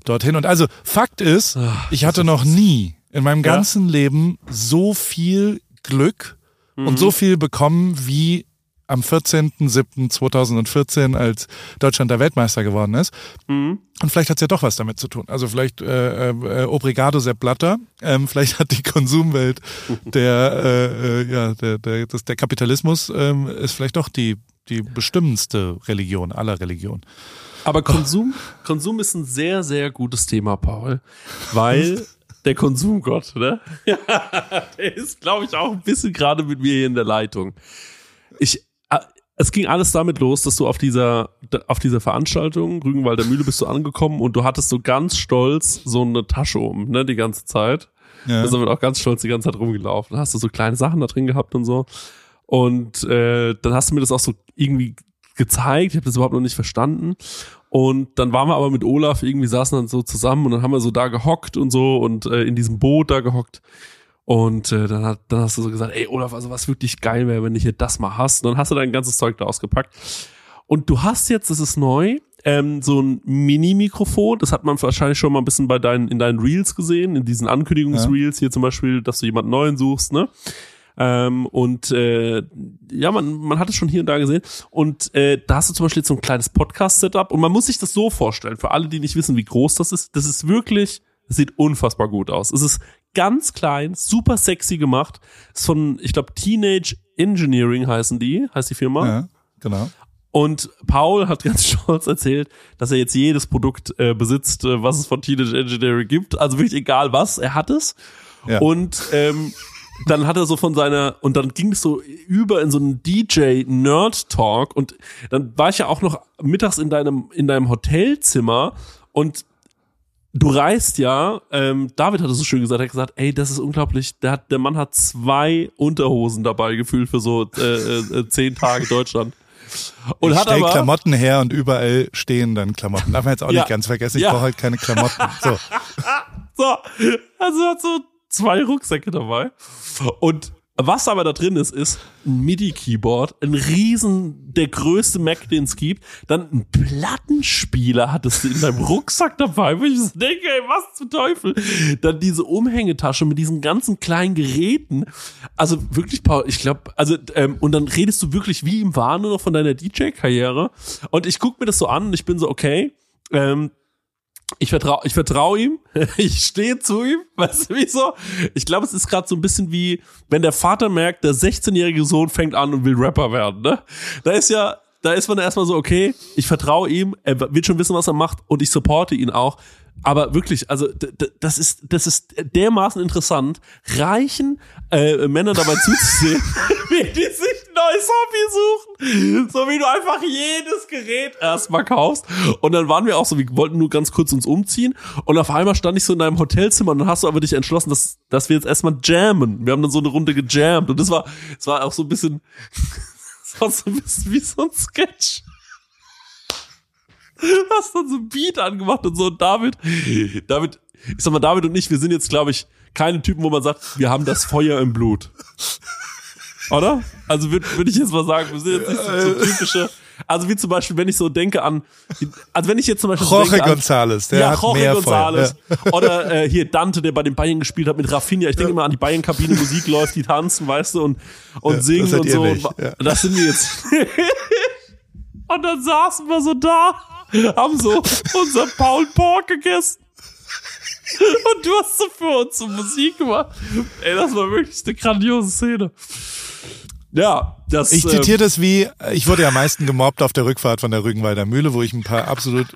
dorthin. Und also Fakt ist, Ach, ich hatte noch nie in meinem ganzen ja? Leben so viel Glück mhm. und so viel bekommen wie am 14.07.2014, als Deutschland der Weltmeister geworden ist. Mhm. Und vielleicht hat es ja doch was damit zu tun. Also vielleicht äh, äh, Obrigado Sepp Blatter, ähm, vielleicht hat die Konsumwelt der, äh, äh, ja, der, der, das, der Kapitalismus ähm, ist vielleicht doch die, die bestimmendste Religion aller Religionen. Aber Konsum, Konsum ist ein sehr, sehr gutes Thema, Paul, weil der Konsumgott, ne? der ist, glaube ich, auch ein bisschen gerade mit mir hier in der Leitung. Ich es ging alles damit los, dass du auf dieser, auf dieser Veranstaltung, Rügenwalder Mühle, bist du angekommen und du hattest so ganz stolz so eine Tasche um, ne, die ganze Zeit. Ja. Da sind wir auch ganz stolz die ganze Zeit rumgelaufen. Da hast du so kleine Sachen da drin gehabt und so. Und äh, dann hast du mir das auch so irgendwie gezeigt. Ich habe das überhaupt noch nicht verstanden. Und dann waren wir aber mit Olaf irgendwie saßen dann so zusammen und dann haben wir so da gehockt und so und äh, in diesem Boot da gehockt. Und äh, dann, hat, dann hast du so gesagt, ey Olaf, also was wirklich geil wäre, wenn du hier das mal hast. Und dann hast du dein ganzes Zeug da ausgepackt. Und du hast jetzt, das ist neu, ähm, so ein Mini-Mikrofon. Das hat man wahrscheinlich schon mal ein bisschen bei deinen, in deinen Reels gesehen, in diesen Ankündigungsreels hier zum Beispiel, dass du jemanden neuen suchst, ne? Ähm, und äh, ja, man, man hat es schon hier und da gesehen. Und äh, da hast du zum Beispiel jetzt so ein kleines Podcast-Setup. Und man muss sich das so vorstellen, für alle, die nicht wissen, wie groß das ist, das ist wirklich, das sieht unfassbar gut aus. Es ist ganz klein, super sexy gemacht. Ist von, ich glaube, Teenage Engineering heißen die, heißt die Firma. Ja, genau. Und Paul hat ganz stolz erzählt, dass er jetzt jedes Produkt äh, besitzt, äh, was es von Teenage Engineering gibt. Also wirklich egal was, er hat es. Ja. Und ähm, dann hat er so von seiner, und dann ging es so über in so einen DJ-Nerd-Talk und dann war ich ja auch noch mittags in deinem, in deinem Hotelzimmer und du reist ja, ähm, David hat es so schön gesagt, er hat gesagt, ey, das ist unglaublich, der, hat, der Mann hat zwei Unterhosen dabei gefühlt für so äh, äh, zehn Tage Deutschland. Und ich hat stell aber, Klamotten her und überall stehen dann Klamotten. Darf man jetzt auch Ja. nicht ganz vergessen, ich Ja. brauche halt keine Klamotten. So. So, also hat so zwei Rucksäcke dabei. Und was aber da drin ist, ist ein MIDI-Keyboard, ein riesen, der größte Mac, den es gibt. Dann ein Plattenspieler hattest du in deinem Rucksack dabei, wo ich so denke, ey, was zum Teufel. Dann diese Umhängetasche mit diesen ganzen kleinen Geräten. Also wirklich, Paul, ich glaube, also, ähm, und dann redest du wirklich wie im Wahn nur noch von deiner DJ-Karriere. Und ich guck mir das so an und ich bin so, okay, ähm, ich vertraue ich vertrau ihm, ich stehe zu ihm, weißt du wieso? Ich glaube, es ist gerade so ein bisschen wie, wenn der Vater merkt, der 16-jährige Sohn fängt an und will Rapper werden, ne? Da ist ja, da ist man erstmal so, okay, ich vertraue ihm, er wird schon wissen, was er macht und ich supporte ihn auch. Aber wirklich, also das ist das ist dermaßen interessant, reichen äh, Männer dabei zuzusehen, wie die sich neues Hobby suchen, so wie du einfach jedes Gerät erstmal kaufst. Und dann waren wir auch so, wir wollten nur ganz kurz uns umziehen und auf einmal stand ich so in deinem Hotelzimmer und dann hast du aber dich entschlossen, dass dass wir jetzt erstmal jammen. Wir haben dann so eine Runde gejammt und das war es war auch so ein bisschen, das war so ein bisschen wie so ein Sketch hast dann so ein Beat angemacht und so und David, David, ich sag mal, David und ich, wir sind jetzt, glaube ich, keine Typen, wo man sagt, wir haben das Feuer im Blut. Oder? Also würde würd ich jetzt mal sagen, wir sind jetzt nicht so, so typische, also wie zum Beispiel, wenn ich so denke an, also wenn ich jetzt zum Beispiel so Jorge denke an, González, der ja, hat Jorge mehr González. Feuer. Oder äh, hier Dante, der bei den Bayern gespielt hat mit Rafinha. Ich denke immer an die Bayern-Kabine, Musik läuft, die tanzen, weißt du, und, und Ja, singen und so. nicht, Und ja. Das sind wir jetzt. und dann saßen wir so da, haben so unser Paul Pork gegessen. Und du hast so für uns so Musik gemacht. Ey, das war wirklich eine grandiose Szene. Ja, das. Ich zitiere das wie, ich wurde ja am meisten gemobbt auf der Rückfahrt von der Rügenwalder Mühle, wo ich ein paar absolut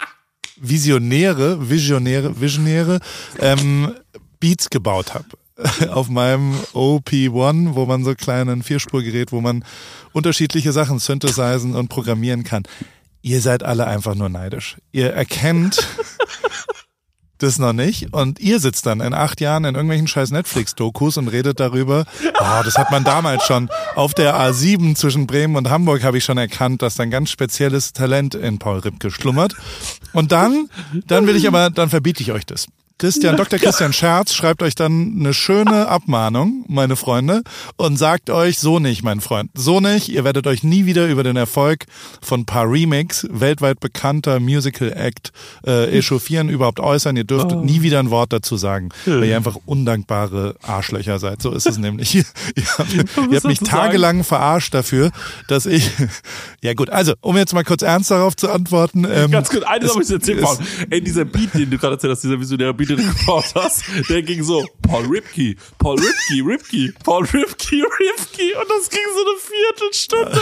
Visionäre, Visionäre, Visionäre ähm, Beats gebaut habe. Auf meinem OP1, wo man so kleinen Vierspurgerät, wo man unterschiedliche Sachen synthesizen und programmieren kann. Ihr seid alle einfach nur neidisch. Ihr erkennt das noch nicht und ihr sitzt dann in acht Jahren in irgendwelchen scheiß Netflix-Dokus und redet darüber, ah, das hat man damals schon auf der A7 zwischen Bremen und Hamburg habe ich schon erkannt, dass da ein ganz spezielles Talent in Paul Ripke schlummert. Und dann, dann will ich aber, dann verbiete ich euch das. Christian, Dr. Christian Scherz schreibt euch dann eine schöne Abmahnung, meine Freunde, und sagt euch, so nicht, mein Freund, so nicht, ihr werdet euch nie wieder über den Erfolg von Paar Remix, weltweit bekannter Musical Act, äh, echauffieren, überhaupt äußern. Ihr dürft nie wieder ein Wort dazu sagen, weil ihr einfach undankbare Arschlöcher seid. So ist es nämlich. ihr habt, ihr habt mich tagelang verarscht dafür, dass ich, ja gut, also, um jetzt mal kurz ernst darauf zu antworten. Ähm, Ganz kurz, eine es- Sache muss ich dir erzählen, es- Paul. Ey, dieser Beat, den du gerade erzählt hast, dieser visionäre Beat, du gebaut hast, der ging so, Paul Ripke, Paul Ripke, Ripke, Paul Ripke, Ripke, und das ging so eine Viertelstunde.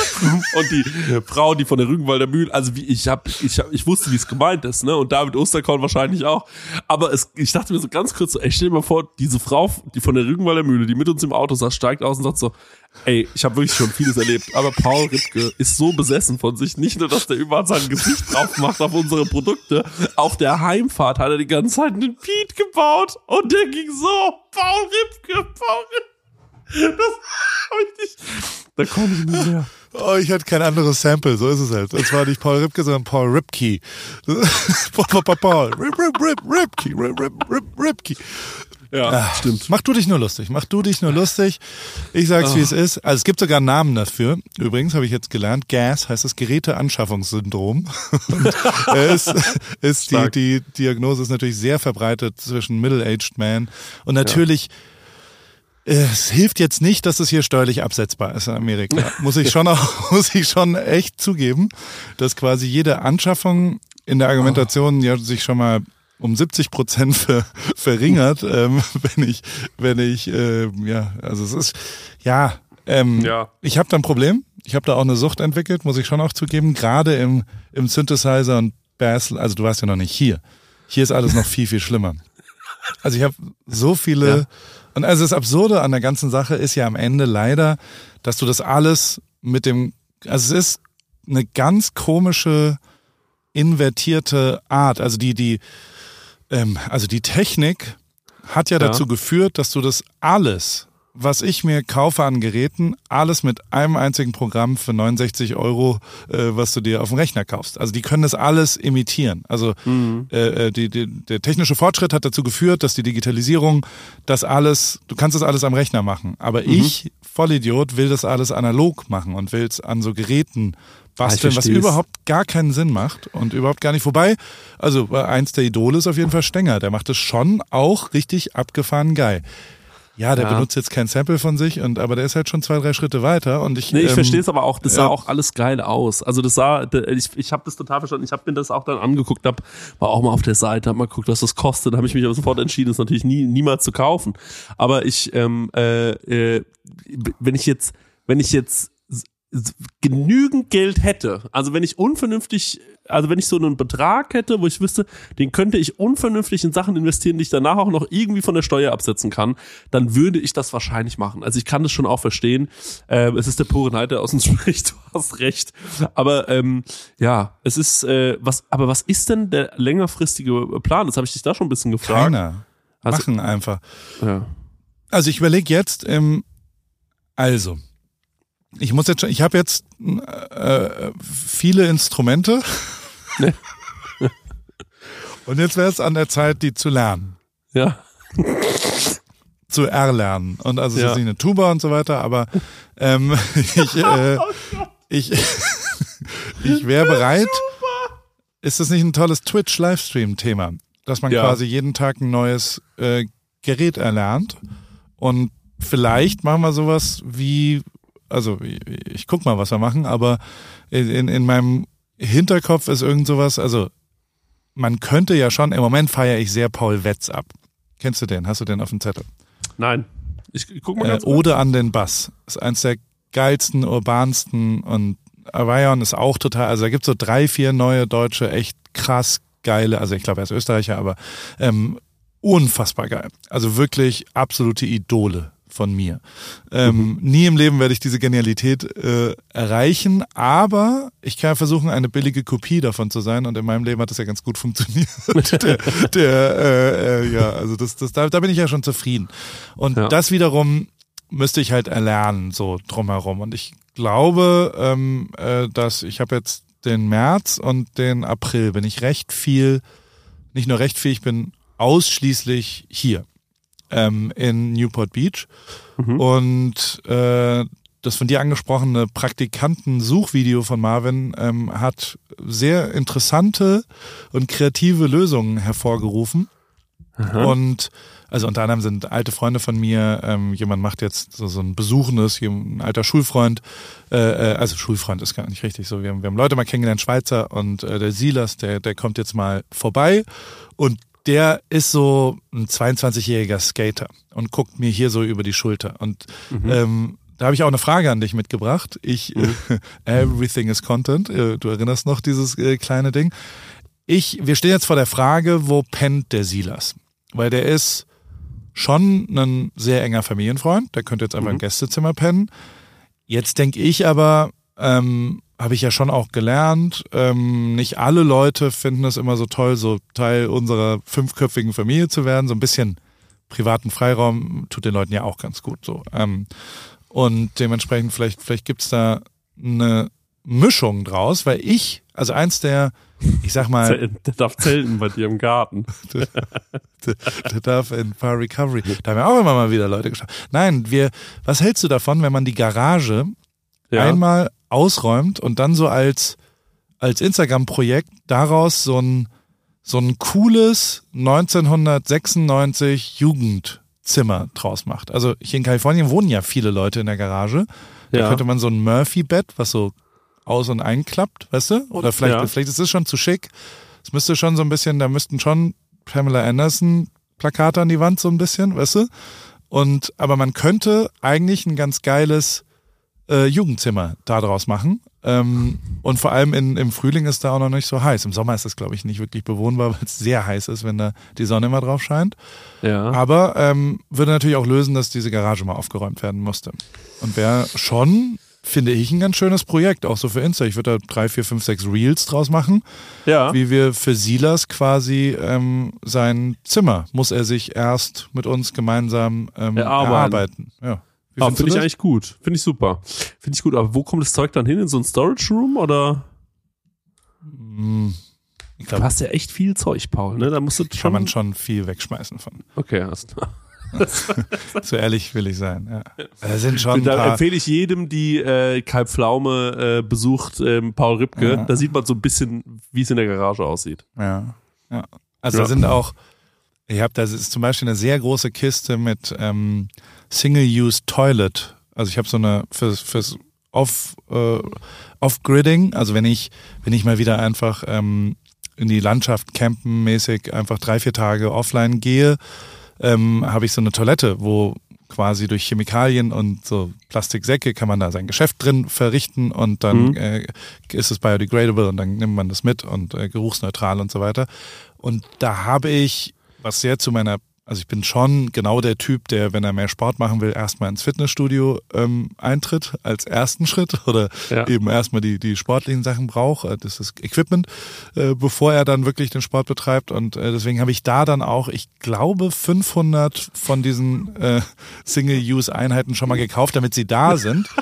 Und die Frau, die von der Rügenwalder Mühle, also wie, ich hab, ich hab, ich wusste, wie es gemeint ist, ne, und David Osterkorn wahrscheinlich auch. Aber es, ich dachte mir so ganz kurz so, ey, stell dir mal vor, diese Frau, die von der Rügenwalder Mühle, die mit uns im Auto saß, steigt aus und sagt so, Ey, ich habe wirklich schon vieles erlebt, aber Paul Ripke ist so besessen von sich, nicht nur, dass der überall sein Gesicht drauf macht auf unsere Produkte, auf der Heimfahrt hat er die ganze Zeit einen Beat gebaut und der ging so, Paul Ripke, Paul Ripke. Das hab ich nicht, da konnte ich nicht mehr. Oh, ich hatte kein anderes Sample, so ist es halt. Es war nicht Paul Ripke, sondern Paul Ripke. Paul, Paul, Paul, Paul. Rip, Rip, Rip, Ripke, Rip, Rip, Rip, Ripke. Ja, Ach, stimmt. Mach du dich nur lustig. Mach du dich nur lustig. Ich sag's, oh. wie es ist. Also es gibt sogar einen Namen dafür. Übrigens habe ich jetzt gelernt. GAS heißt das Geräteanschaffungssyndrom. ist, ist die, die Diagnose ist natürlich sehr verbreitet zwischen Middle-aged Man und natürlich ja. Es hilft jetzt nicht, dass es hier steuerlich absetzbar ist in Amerika. Muss ich schon auch, muss ich schon echt zugeben, dass quasi jede Anschaffung in der Argumentation ja sich schon mal um 70 Prozent ver, verringert, ähm, wenn ich, wenn ich, äh, ja, also es ist, ja, ähm, ja. ich habe da ein Problem. Ich habe da auch eine Sucht entwickelt, muss ich schon auch zugeben, gerade im, im Synthesizer und Bass, also du warst ja noch nicht hier. Hier ist alles noch viel, viel schlimmer. Also ich habe so viele, ja. und also das Absurde an der ganzen Sache ist ja am Ende leider, dass du das alles mit dem, also es ist eine ganz komische, invertierte Art. Also die, die, ähm, also die Technik hat ja, ja. dazu geführt, dass du das alles, was ich mir kaufe an Geräten, alles mit einem einzigen Programm für 69 Euro, äh, was du dir auf dem Rechner kaufst. Also die können das alles imitieren. Also mhm. äh, äh die, die, der technische Fortschritt hat dazu geführt, dass die Digitalisierung das alles, du kannst das alles am Rechner machen. Aber mhm. ich, Vollidiot, will das alles analog machen und will es an so Geräten basteln, was überhaupt gar keinen Sinn macht und überhaupt gar nicht vorbei. Also eins der Idole ist auf jeden Fall Stenger. Der macht es schon auch richtig abgefahren geil. Ja, der ja. benutzt jetzt kein Sample von sich, und aber der ist halt schon zwei, drei Schritte weiter. Und ich, nee, ich ähm, verstehe es aber auch, das sah auch alles geil aus. Also das sah, ich, ich habe das total verstanden. Ich habe mir das auch dann angeguckt, hab, war auch mal auf der Seite, hab mal geguckt, was das kostet. Da habe ich mich aber sofort entschieden, das natürlich nie, niemals zu kaufen. Aber ich, ähm, äh, äh, wenn ich jetzt, wenn ich jetzt genügend Geld hätte, also wenn ich unvernünftig, also wenn ich so einen Betrag hätte, wo ich wüsste, den könnte ich unvernünftig in Sachen investieren, die ich danach auch noch irgendwie von der Steuer absetzen kann, dann würde ich das wahrscheinlich machen. Also ich kann das schon auch verstehen. Ähm, es ist der pure Neid, der aus uns spricht, du hast recht. Aber ähm, ja, es ist, äh, was, aber was ist denn der längerfristige Plan? Das habe ich dich da schon ein bisschen gefragt. Keiner. Also, Machen einfach. Ja. Also ich überlege jetzt, ähm, also, ich muss jetzt schon, ich habe jetzt äh, viele Instrumente. Ne? Und jetzt wäre es an der Zeit, die zu lernen. Ja. Zu erlernen. Und also ja. es ist nicht eine Tuba und so weiter, aber ähm, ich, äh, ich, ich wäre bereit. Ist das nicht ein tolles Twitch-Livestream-Thema? Dass man ja. quasi jeden Tag ein neues äh, Gerät erlernt. Und vielleicht machen wir sowas wie also ich, guck mal, was wir machen, aber in, in meinem Hinterkopf ist irgend sowas, also man könnte ja schon, im Moment feiere ich sehr Paul Wetz ab. Kennst du den? Hast du den auf dem Zettel? Nein. Ich, guck mal äh, ganz äh, Ode an den Bass. Ist eins der geilsten, urbansten und Avion ist auch total, also da gibt es so drei, vier neue deutsche, echt krass geile, also ich glaube er ist Österreicher, aber ähm, unfassbar geil. Also wirklich absolute Idole von mir. Ähm, mhm. Nie im Leben werde ich diese Genialität äh, erreichen, aber ich kann versuchen, eine billige Kopie davon zu sein und in meinem Leben hat das ja ganz gut funktioniert. der, der, äh, äh, ja, also das, das, da, da bin ich ja schon zufrieden. Und ja. das wiederum müsste ich halt erlernen, so drumherum. Und ich glaube, ähm, äh, dass ich habe jetzt den März und den April bin ich recht viel, nicht nur recht viel, ich bin ausschließlich hier ähm, in Newport Beach. Mhm. Und äh, das von dir angesprochene Praktikanten-Suchvideo von Marvin ähm, hat sehr interessante und kreative Lösungen hervorgerufen. Aha. Und also unter anderem sind alte Freunde von mir, ähm, jemand macht jetzt so, so ein besuchendes, ein alter Schulfreund, äh, äh, also Schulfreund ist gar nicht richtig so. Wir haben, wir haben Leute mal kennengelernt, Schweizer und äh, der Silas, der, der kommt jetzt mal vorbei und der ist so ein 22-jähriger Skater und guckt mir hier so über die Schulter. Und mhm. ähm, da habe ich auch eine Frage an dich mitgebracht. Ich, mhm. everything is content. Äh, du erinnerst noch dieses äh, kleine Ding. Ich, wir stehen jetzt vor der Frage, wo pennt der Silas? Weil der ist schon ein sehr enger Familienfreund. Der könnte jetzt einfach mhm. im Gästezimmer pennen. Jetzt denke ich aber, ähm, habe ich ja schon auch gelernt. Ähm, nicht alle Leute finden es immer so toll, so Teil unserer fünfköpfigen Familie zu werden. So ein bisschen privaten Freiraum tut den Leuten ja auch ganz gut so. Ähm, und dementsprechend vielleicht, vielleicht gibt's da eine Mischung draus, weil ich, also eins der ich sag mal. Der darf zelten bei dir im Garten. der, der, darf in Far Recovery. Da haben wir auch immer mal wieder Leute geschafft. Nein, wir, was hältst du davon, wenn man die Garage ja. einmal ausräumt und dann so als, als Instagram-Projekt daraus so ein, so ein cooles 1996 Jugendzimmer draus macht. Also hier in Kalifornien wohnen ja viele Leute in der Garage. Da ja. könnte man so ein Murphy-Bett, was so aus- und einklappt, weißt du? Oder vielleicht, ja. vielleicht ist es schon zu schick. Es müsste schon so ein bisschen, da müssten schon Pamela Anderson Plakate an die Wand so ein bisschen, weißt du? Und, aber man könnte eigentlich ein ganz geiles äh, Jugendzimmer daraus machen. Ähm, und vor allem in, im Frühling ist da auch noch nicht so heiß. Im Sommer ist das, glaube ich, nicht wirklich bewohnbar, weil es sehr heiß ist, wenn da die Sonne immer drauf scheint. Ja. Aber ähm, würde natürlich auch lösen, dass diese Garage mal aufgeräumt werden musste. Und wäre schon finde ich ein ganz schönes Projekt, auch so für Insta. Ich würde da drei, vier, fünf, sechs Reels draus machen. Ja. Wie wir für Silas quasi ähm, sein Zimmer muss er sich erst mit uns gemeinsam ähm, erarbeiten. Ja. Ah, finde ich eigentlich gut. Finde ich super. Finde ich gut. Aber wo kommt das Zeug dann hin? In so ein Storage Room oder? Hm. Ich glaub, du hast ja echt viel Zeug, Paul. Ne? Da musst du schon. Kann man schon viel wegschmeißen von. Okay, hast du. so ehrlich will ich sein. Ja. Da sind schon da empfehle ich jedem, die äh, Kalb Pflaume äh, besucht, ähm, Paul Ripke. Ja. Da sieht man so ein bisschen, wie es in der Garage aussieht. Ja. ja. Also da sind auch, ich habe da ist zum Beispiel eine sehr große Kiste mit ähm, Single-Use Toilet. Also ich habe so eine fürs, fürs Off, äh, Off-Gridding, also wenn ich, wenn ich mal wieder einfach ähm, in die Landschaft campen mäßig einfach drei, vier Tage offline gehe, ähm, habe ich so eine Toilette, wo quasi durch Chemikalien und so Plastiksäcke kann man da sein Geschäft drin verrichten und dann mhm. äh, ist es biodegradable und dann nimmt man das mit und äh, geruchsneutral und so weiter. Und da habe ich, was sehr zu meiner also ich bin schon genau der Typ, der, wenn er mehr Sport machen will, erstmal ins Fitnessstudio ähm, eintritt als ersten Schritt oder ja. eben erstmal die, die sportlichen Sachen braucht, äh, das ist Equipment, äh, bevor er dann wirklich den Sport betreibt. Und äh, deswegen habe ich da dann auch, ich glaube, 500 von diesen äh, Single-Use-Einheiten schon mal gekauft, damit sie da sind.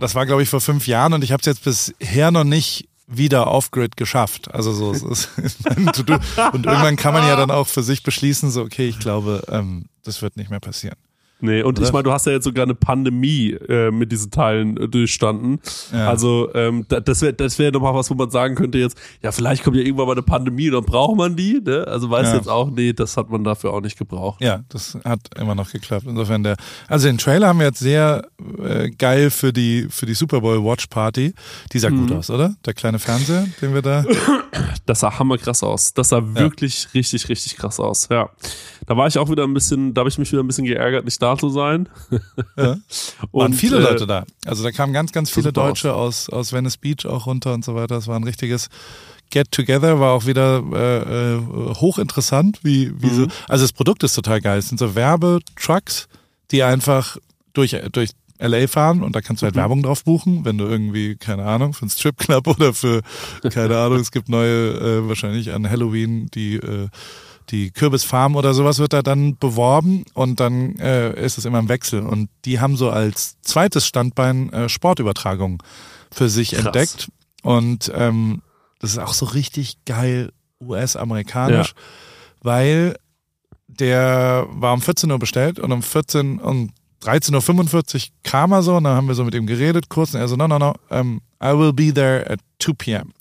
Das war, glaube ich, vor fünf Jahren und ich habe es jetzt bisher noch nicht wieder off-grid geschafft. Also so, es ist und irgendwann kann man ja dann auch für sich beschließen, so okay, ich glaube, ähm, das wird nicht mehr passieren. Nee, und Oder? ich meine, du hast ja jetzt sogar eine Pandemie äh, mit diesen Teilen äh, durchstanden. Ja. Also ähm, das wäre das wäre nochmal was, wo man sagen könnte jetzt, ja, vielleicht kommt ja irgendwann mal eine Pandemie, dann braucht man die. Ne? Also weiß ja. jetzt auch, nee, das hat man dafür auch nicht gebraucht. Ja, das hat immer noch geklappt. Insofern der, also den Trailer haben wir jetzt sehr äh, geil für die für die Super Bowl Watch Party. Die sah mhm. gut aus, oder? Der kleine Fernseher, den wir da. Das sah hammerkrass aus. Das sah ja. wirklich richtig, richtig krass aus. Ja, da war ich auch wieder ein bisschen, da habe ich mich wieder ein bisschen geärgert, nicht da zu sein. Ja. Waren viele äh, Leute da. Also da kamen ganz, ganz viele Deutsche aus, aus Venice Beach auch runter und so weiter. Es war ein richtiges Get Together, war auch wieder äh, äh, hochinteressant, wie, wie mhm. so. Also das Produkt ist total geil. Es sind so Werbetrucks, die einfach durch, durch LA fahren und da kannst du halt mhm. Werbung drauf buchen, wenn du irgendwie, keine Ahnung, für einen Stripclub oder für, keine Ahnung, es gibt neue, äh, wahrscheinlich an Halloween, die äh, die Kürbisfarm oder sowas wird da dann beworben und dann äh, ist es immer im Wechsel. Und die haben so als zweites Standbein äh, Sportübertragung für sich Krass. entdeckt. Und ähm, das ist auch so richtig geil US-amerikanisch, ja. weil der war um 14 Uhr bestellt und um 14 und 13.45 Uhr kam er so und dann haben wir so mit ihm geredet kurz und er so, no, no, no, um, I will be there at 2 p.m.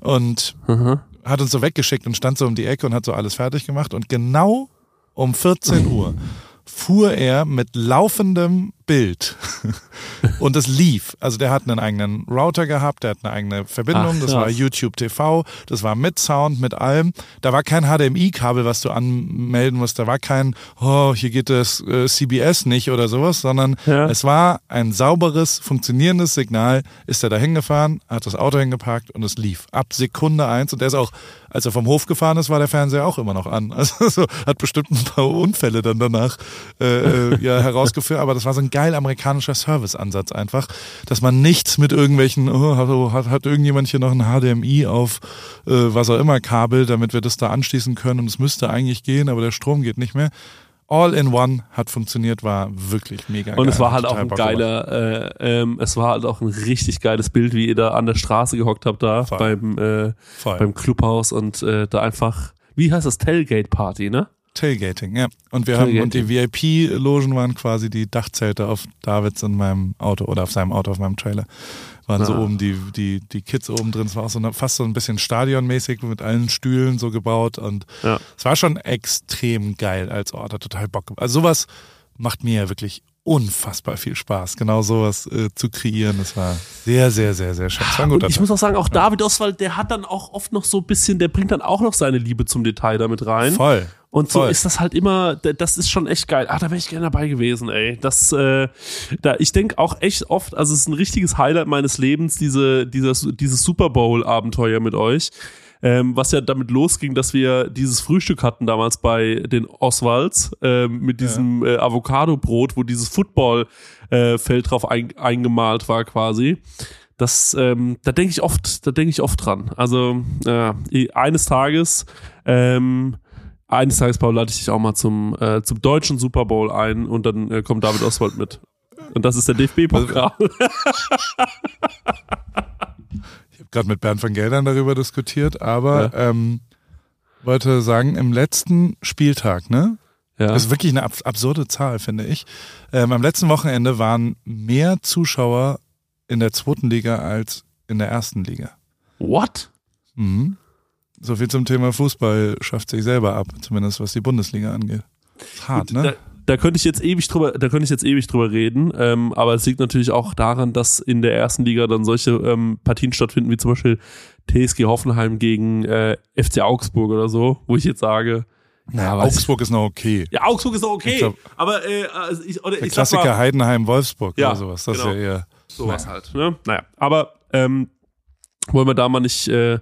Und mhm hat uns so weggeschickt und stand so um die Ecke und hat so alles fertig gemacht. Und genau um 14 Uhr fuhr er mit laufendem Bild und es lief. Also der hat einen eigenen Router gehabt, der hat eine eigene Verbindung, Ach, das war YouTube TV, das war mit Sound, mit allem. Da war kein HDMI-Kabel, was du anmelden musst, da war kein, oh, hier geht das äh, CBS nicht oder sowas, sondern ja. es war ein sauberes, funktionierendes Signal, ist er da hingefahren, hat das Auto hingeparkt und es lief. Ab Sekunde eins und der ist auch, als er vom Hof gefahren ist, war der Fernseher auch immer noch an. Also so, hat bestimmt ein paar Unfälle dann danach äh, äh ja, herausgeführt, aber das war so ein geil amerikanischer Serviceansatz einfach, dass man nichts mit irgendwelchen, oh, hat, hat irgendjemand hier noch ein HDMI auf äh, was auch immer Kabel, damit wir das da anschließen können und es müsste eigentlich gehen, aber der Strom geht nicht mehr. all in one hat funktioniert, war wirklich mega Und geil. es war halt auch ein geiler, äh, ähm, es war halt auch ein richtig geiles Bild, wie ihr da an der Straße gehockt habt da Voll. beim, äh, beim Clubhaus und äh, da einfach, wie heißt das, Tailgate Party, ne? Tailgating, ja. Und wir haben und die VIP-Logen waren quasi die Dachzelte auf Davids in meinem Auto oder auf seinem Auto auf meinem Trailer. Waren ah. so oben die, die, die Kids oben drin. Es war auch so eine, fast so ein bisschen stadionmäßig mit allen Stühlen so gebaut und ja. es war schon extrem geil als Ort, hat total Bock. Also sowas macht mir ja wirklich unfassbar viel Spaß, genau sowas äh, zu kreieren. Das war sehr, sehr, sehr, sehr schön. Guter ich muss auch sagen, auch David Oswald, der hat dann auch oft noch so ein bisschen, der bringt dann auch noch seine Liebe zum Detail damit rein. Voll. Und so Voll. ist das halt immer, das ist schon echt geil. Ah, da wäre ich gerne dabei gewesen, ey. Das, äh, da, ich denke auch echt oft, also es ist ein richtiges Highlight meines Lebens, diese, dieses, dieses Super Bowl-Abenteuer mit euch. Ähm, was ja damit losging, dass wir dieses Frühstück hatten damals bei den Oswalds ähm, mit diesem ja. äh, Avocado-Brot, wo dieses Football-Feld äh, drauf ein, eingemalt war quasi. Das, ähm, da denke ich oft, da denke ich oft dran. Also äh, eines Tages ähm, eines Tages, Paul, lade ich dich auch mal zum, äh, zum deutschen Super Bowl ein und dann äh, kommt David Oswald mit. Und das ist der DFB-Pokal. ich habe gerade mit Bernd van Geldern darüber diskutiert, aber ja. ähm, wollte sagen, im letzten Spieltag, ne? Ja. Das ist wirklich eine absurde Zahl, finde ich. Ähm, am letzten Wochenende waren mehr Zuschauer in der zweiten Liga als in der ersten Liga. What? Mhm. So viel zum Thema Fußball schafft sich selber ab, zumindest was die Bundesliga angeht. Hart, ne? Da, da könnte ich jetzt ewig drüber, da könnte ich jetzt ewig drüber reden, ähm, aber es liegt natürlich auch daran, dass in der ersten Liga dann solche ähm, Partien stattfinden, wie zum Beispiel TSG Hoffenheim gegen äh, FC Augsburg oder so, wo ich jetzt sage, naja, Augsburg ich, ist noch okay. Ja, Augsburg ist noch okay. Glaub, aber äh, also ich, oder der ich Klassiker mal, Heidenheim Wolfsburg ja, oder sowas. Das genau. ist ja eher sowas naja. halt. Ne? Naja, aber ähm, wollen wir da mal nicht äh,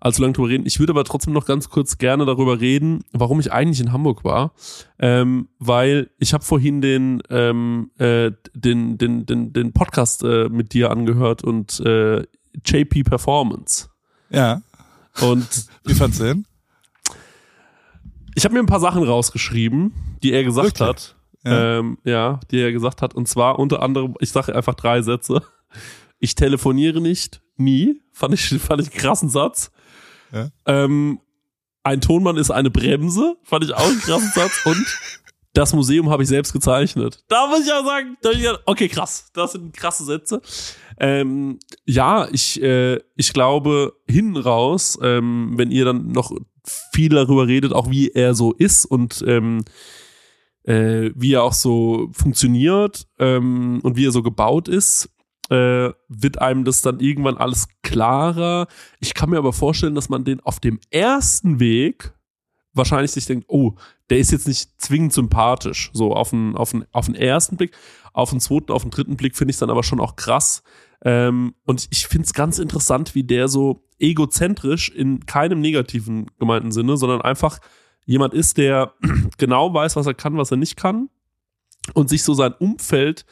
allzu lange drüber reden. Ich würde aber trotzdem noch ganz kurz gerne darüber reden, warum ich eigentlich in Hamburg war. Ähm, weil ich habe vorhin den, ähm, äh, den, den, den, den Podcast äh, mit dir angehört und äh, JP Performance. Ja. Und wie fandst du den? Ich habe mir ein paar Sachen rausgeschrieben, die er gesagt Wirklich? hat. Ja. Ähm, ja, die er gesagt hat. Und zwar unter anderem, ich sage einfach drei Sätze. Ich telefoniere nicht, nie. Fand ich, fand ich einen krassen Satz. Ja. Ähm, ein Tonmann ist eine Bremse. Fand ich auch einen krassen Satz. Und das Museum habe ich selbst gezeichnet. Da muss ich auch sagen, okay, krass. Das sind krasse Sätze. Ähm, ja, ich, äh, ich glaube, hinten raus, ähm, wenn ihr dann noch viel darüber redet, auch wie er so ist und ähm, äh, wie er auch so funktioniert ähm, und wie er so gebaut ist, äh, wird einem das dann irgendwann alles klarer. Ich kann mir aber vorstellen, dass man den auf dem ersten Weg wahrscheinlich sich denkt, oh, der ist jetzt nicht zwingend sympathisch, so auf den, auf den, auf den ersten Blick. Auf den zweiten, auf den dritten Blick finde ich es dann aber schon auch krass. Ähm, und ich finde es ganz interessant, wie der so egozentrisch in keinem negativen gemeinten Sinne, sondern einfach jemand ist, der genau weiß, was er kann, was er nicht kann und sich so sein Umfeld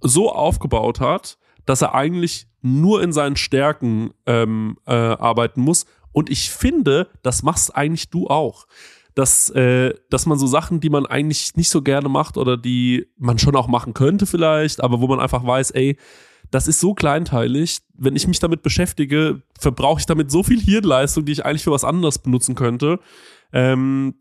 so aufgebaut hat, dass er eigentlich nur in seinen Stärken ähm, äh, arbeiten muss. Und ich finde, das machst eigentlich du auch. Dass, äh, dass man so Sachen, die man eigentlich nicht so gerne macht oder die man schon auch machen könnte vielleicht, aber wo man einfach weiß, ey, das ist so kleinteilig, wenn ich mich damit beschäftige, verbrauche ich damit so viel Hirnleistung, die ich eigentlich für was anderes benutzen könnte. Ähm,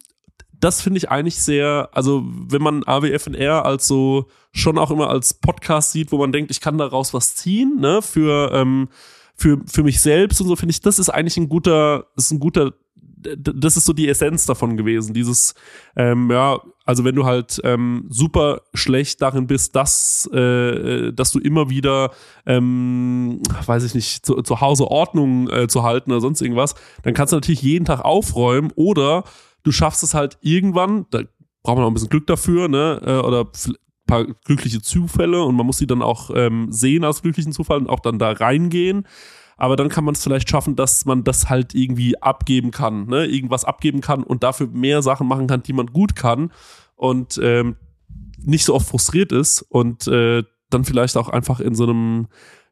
das finde ich eigentlich sehr, also wenn man AWFNR als so schon auch immer als Podcast sieht, wo man denkt, ich kann daraus was ziehen, ne, für, ähm, für, für mich selbst und so, finde ich, das ist eigentlich ein guter, ist ein guter, das ist so die Essenz davon gewesen. Dieses, ähm, ja, also wenn du halt ähm, super schlecht darin bist, dass, äh, dass du immer wieder, ähm, weiß ich nicht, zu, zu Hause Ordnung äh, zu halten oder sonst irgendwas, dann kannst du natürlich jeden Tag aufräumen oder du schaffst es halt irgendwann, da braucht man auch ein bisschen Glück dafür, ne? Äh, oder ein paar glückliche Zufälle und man muss sie dann auch ähm, sehen als glücklichen Zufall und auch dann da reingehen. Aber dann kann man es vielleicht schaffen, dass man das halt irgendwie abgeben kann, ne? Irgendwas abgeben kann und dafür mehr Sachen machen kann, die man gut kann und ähm, nicht so oft frustriert ist. Und äh, dann vielleicht auch einfach in so einem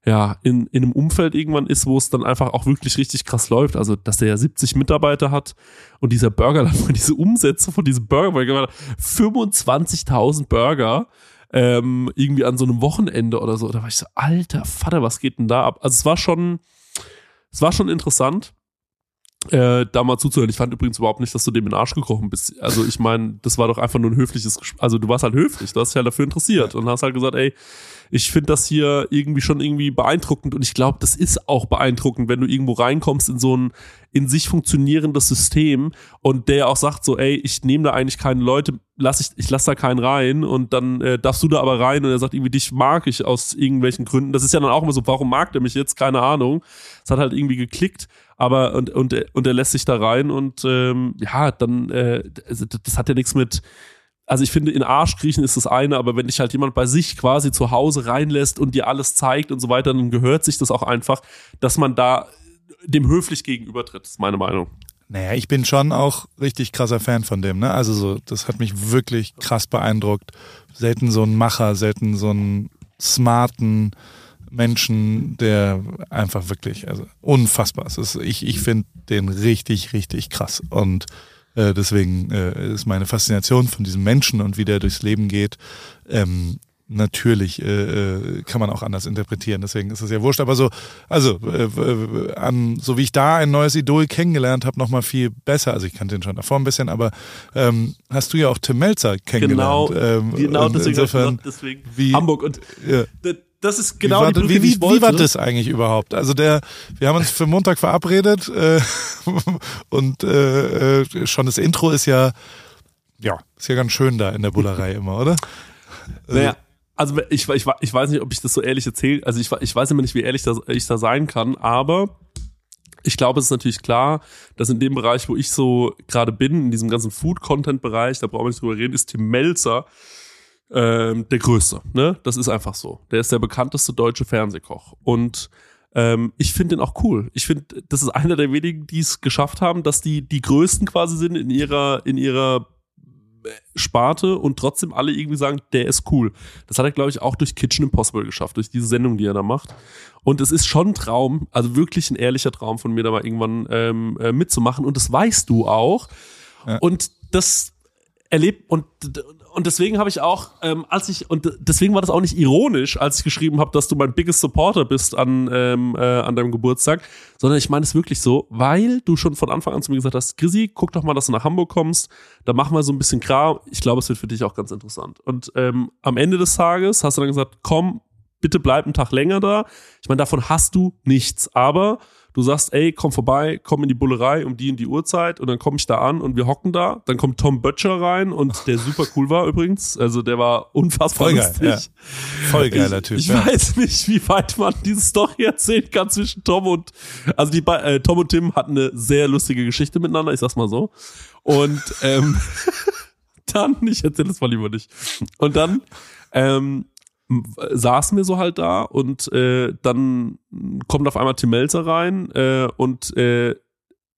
ja, in, in einem Umfeld irgendwann ist, wo es dann einfach auch wirklich richtig krass läuft. Also, dass der ja 70 Mitarbeiter hat und dieser Burger, diese Umsätze von diesem Burger, 25.000 Burger, ähm, irgendwie an so einem Wochenende oder so. Da war ich so, alter Vater, was geht denn da ab? Also, es war schon, es war schon interessant äh, da mal zuzuhören. Ich fand übrigens überhaupt nicht, dass du dem in den Arsch gekrochen bist. Also ich meine, das war doch einfach nur ein höfliches, Gespräch. also du warst halt höflich, du hast dich halt dafür interessiert und hast halt gesagt, ey, ich finde das hier irgendwie schon irgendwie beeindruckend und ich glaube, das ist auch beeindruckend, wenn du irgendwo reinkommst in so ein in sich funktionierendes System und der auch sagt so, ey, ich nehme da eigentlich keine Leute, lass ich, ich lass da keinen rein und dann äh, darfst du da aber rein und er sagt irgendwie, dich mag ich aus irgendwelchen Gründen. Das ist ja dann auch immer so, warum mag der mich jetzt? Keine Ahnung. Es hat halt irgendwie geklickt, aber und und und er lässt sich da rein und ähm, ja, dann äh, das, das hat ja nichts mit also ich finde, in Arsch kriechen ist das eine, aber wenn dich halt jemand bei sich quasi zu Hause reinlässt und dir alles zeigt und so weiter, dann gehört sich das auch einfach, dass man da dem höflich gegenübertritt, ist meine Meinung. Naja, ich bin schon auch richtig krasser Fan von dem, ne? Also so, das hat mich wirklich krass beeindruckt. Selten so ein Macher, selten so einen smarten Menschen, der einfach wirklich, also unfassbar ist. Ich, ich finde den richtig, richtig krass. Und äh, deswegen äh, ist meine Faszination von diesem Menschen und wie der durchs Leben geht, ähm, natürlich äh, äh, kann man auch anders interpretieren. Deswegen ist es ja wurscht. Aber so, also äh, an, so wie ich da ein neues Idol kennengelernt habe, noch mal viel besser. Also ich kannte ihn schon davor ein bisschen, aber ähm, hast du ja auch Tim Melzer kennengelernt. Genau, ähm, genau deswegen, insofern, deswegen wie, Hamburg und ja das ist genau wie war, die Brücke, wie, wie, die ich wollte. wie war das eigentlich überhaupt? Also der, wir haben uns für Montag verabredet äh, und äh, äh, schon das Intro ist ja, ja, ist ja ganz schön da in der Bullerei immer, oder? Also, naja, also ich, ich, ich weiß nicht, ob ich das so ehrlich erzähle. Also ich, ich weiß immer nicht, wie ehrlich das, ich da sein kann, aber ich glaube, es ist natürlich klar, dass in dem Bereich, wo ich so gerade bin, in diesem ganzen Food-Content-Bereich, da brauchen wir nicht drüber reden, ist Tim Melzer ähm, der Größte. Ne? Das ist einfach so. Der ist der bekannteste deutsche Fernsehkoch. Und ähm, ich finde den auch cool. Ich finde, das ist einer der wenigen, die es geschafft haben, dass die die Größten quasi sind in ihrer, in ihrer Sparte und trotzdem alle irgendwie sagen, der ist cool. Das hat er, glaube ich, auch durch Kitchen Impossible geschafft, durch diese Sendung, die er da macht. Und es ist schon ein Traum, also wirklich ein ehrlicher Traum von mir, da mal irgendwann ähm, äh, mitzumachen. Und das weißt du auch. Ja. Und das erlebt und und deswegen habe ich auch, ähm, als ich und deswegen war das auch nicht ironisch, als ich geschrieben habe, dass du mein biggest Supporter bist an ähm, äh, an deinem Geburtstag, sondern ich meine es wirklich so, weil du schon von Anfang an zu mir gesagt hast, Chrissy, guck doch mal, dass du nach Hamburg kommst, da machen wir so ein bisschen Kram. Ich glaube, es wird für dich auch ganz interessant. Und ähm, am Ende des Tages hast du dann gesagt, komm, bitte bleib einen Tag länger da. Ich meine, davon hast du nichts, aber du sagst, ey, komm vorbei, komm in die Bullerei um die in die Uhrzeit und dann komme ich da an und wir hocken da. Dann kommt Tom Böttcher rein und der super cool war übrigens. Also der war unfassbar Voll lustig. Geil, ja. Voll geiler Typ. Ich, ich ja. weiß nicht, wie weit man diese Story erzählen kann zwischen Tom und, also die äh, Tom und Tim hatten eine sehr lustige Geschichte miteinander, ich sag's mal so. Und ähm, dann, ich erzähle das mal lieber nicht. Und dann ähm, saßen wir so halt da und äh, dann kommt auf einmal Tim Melzer rein äh, und äh,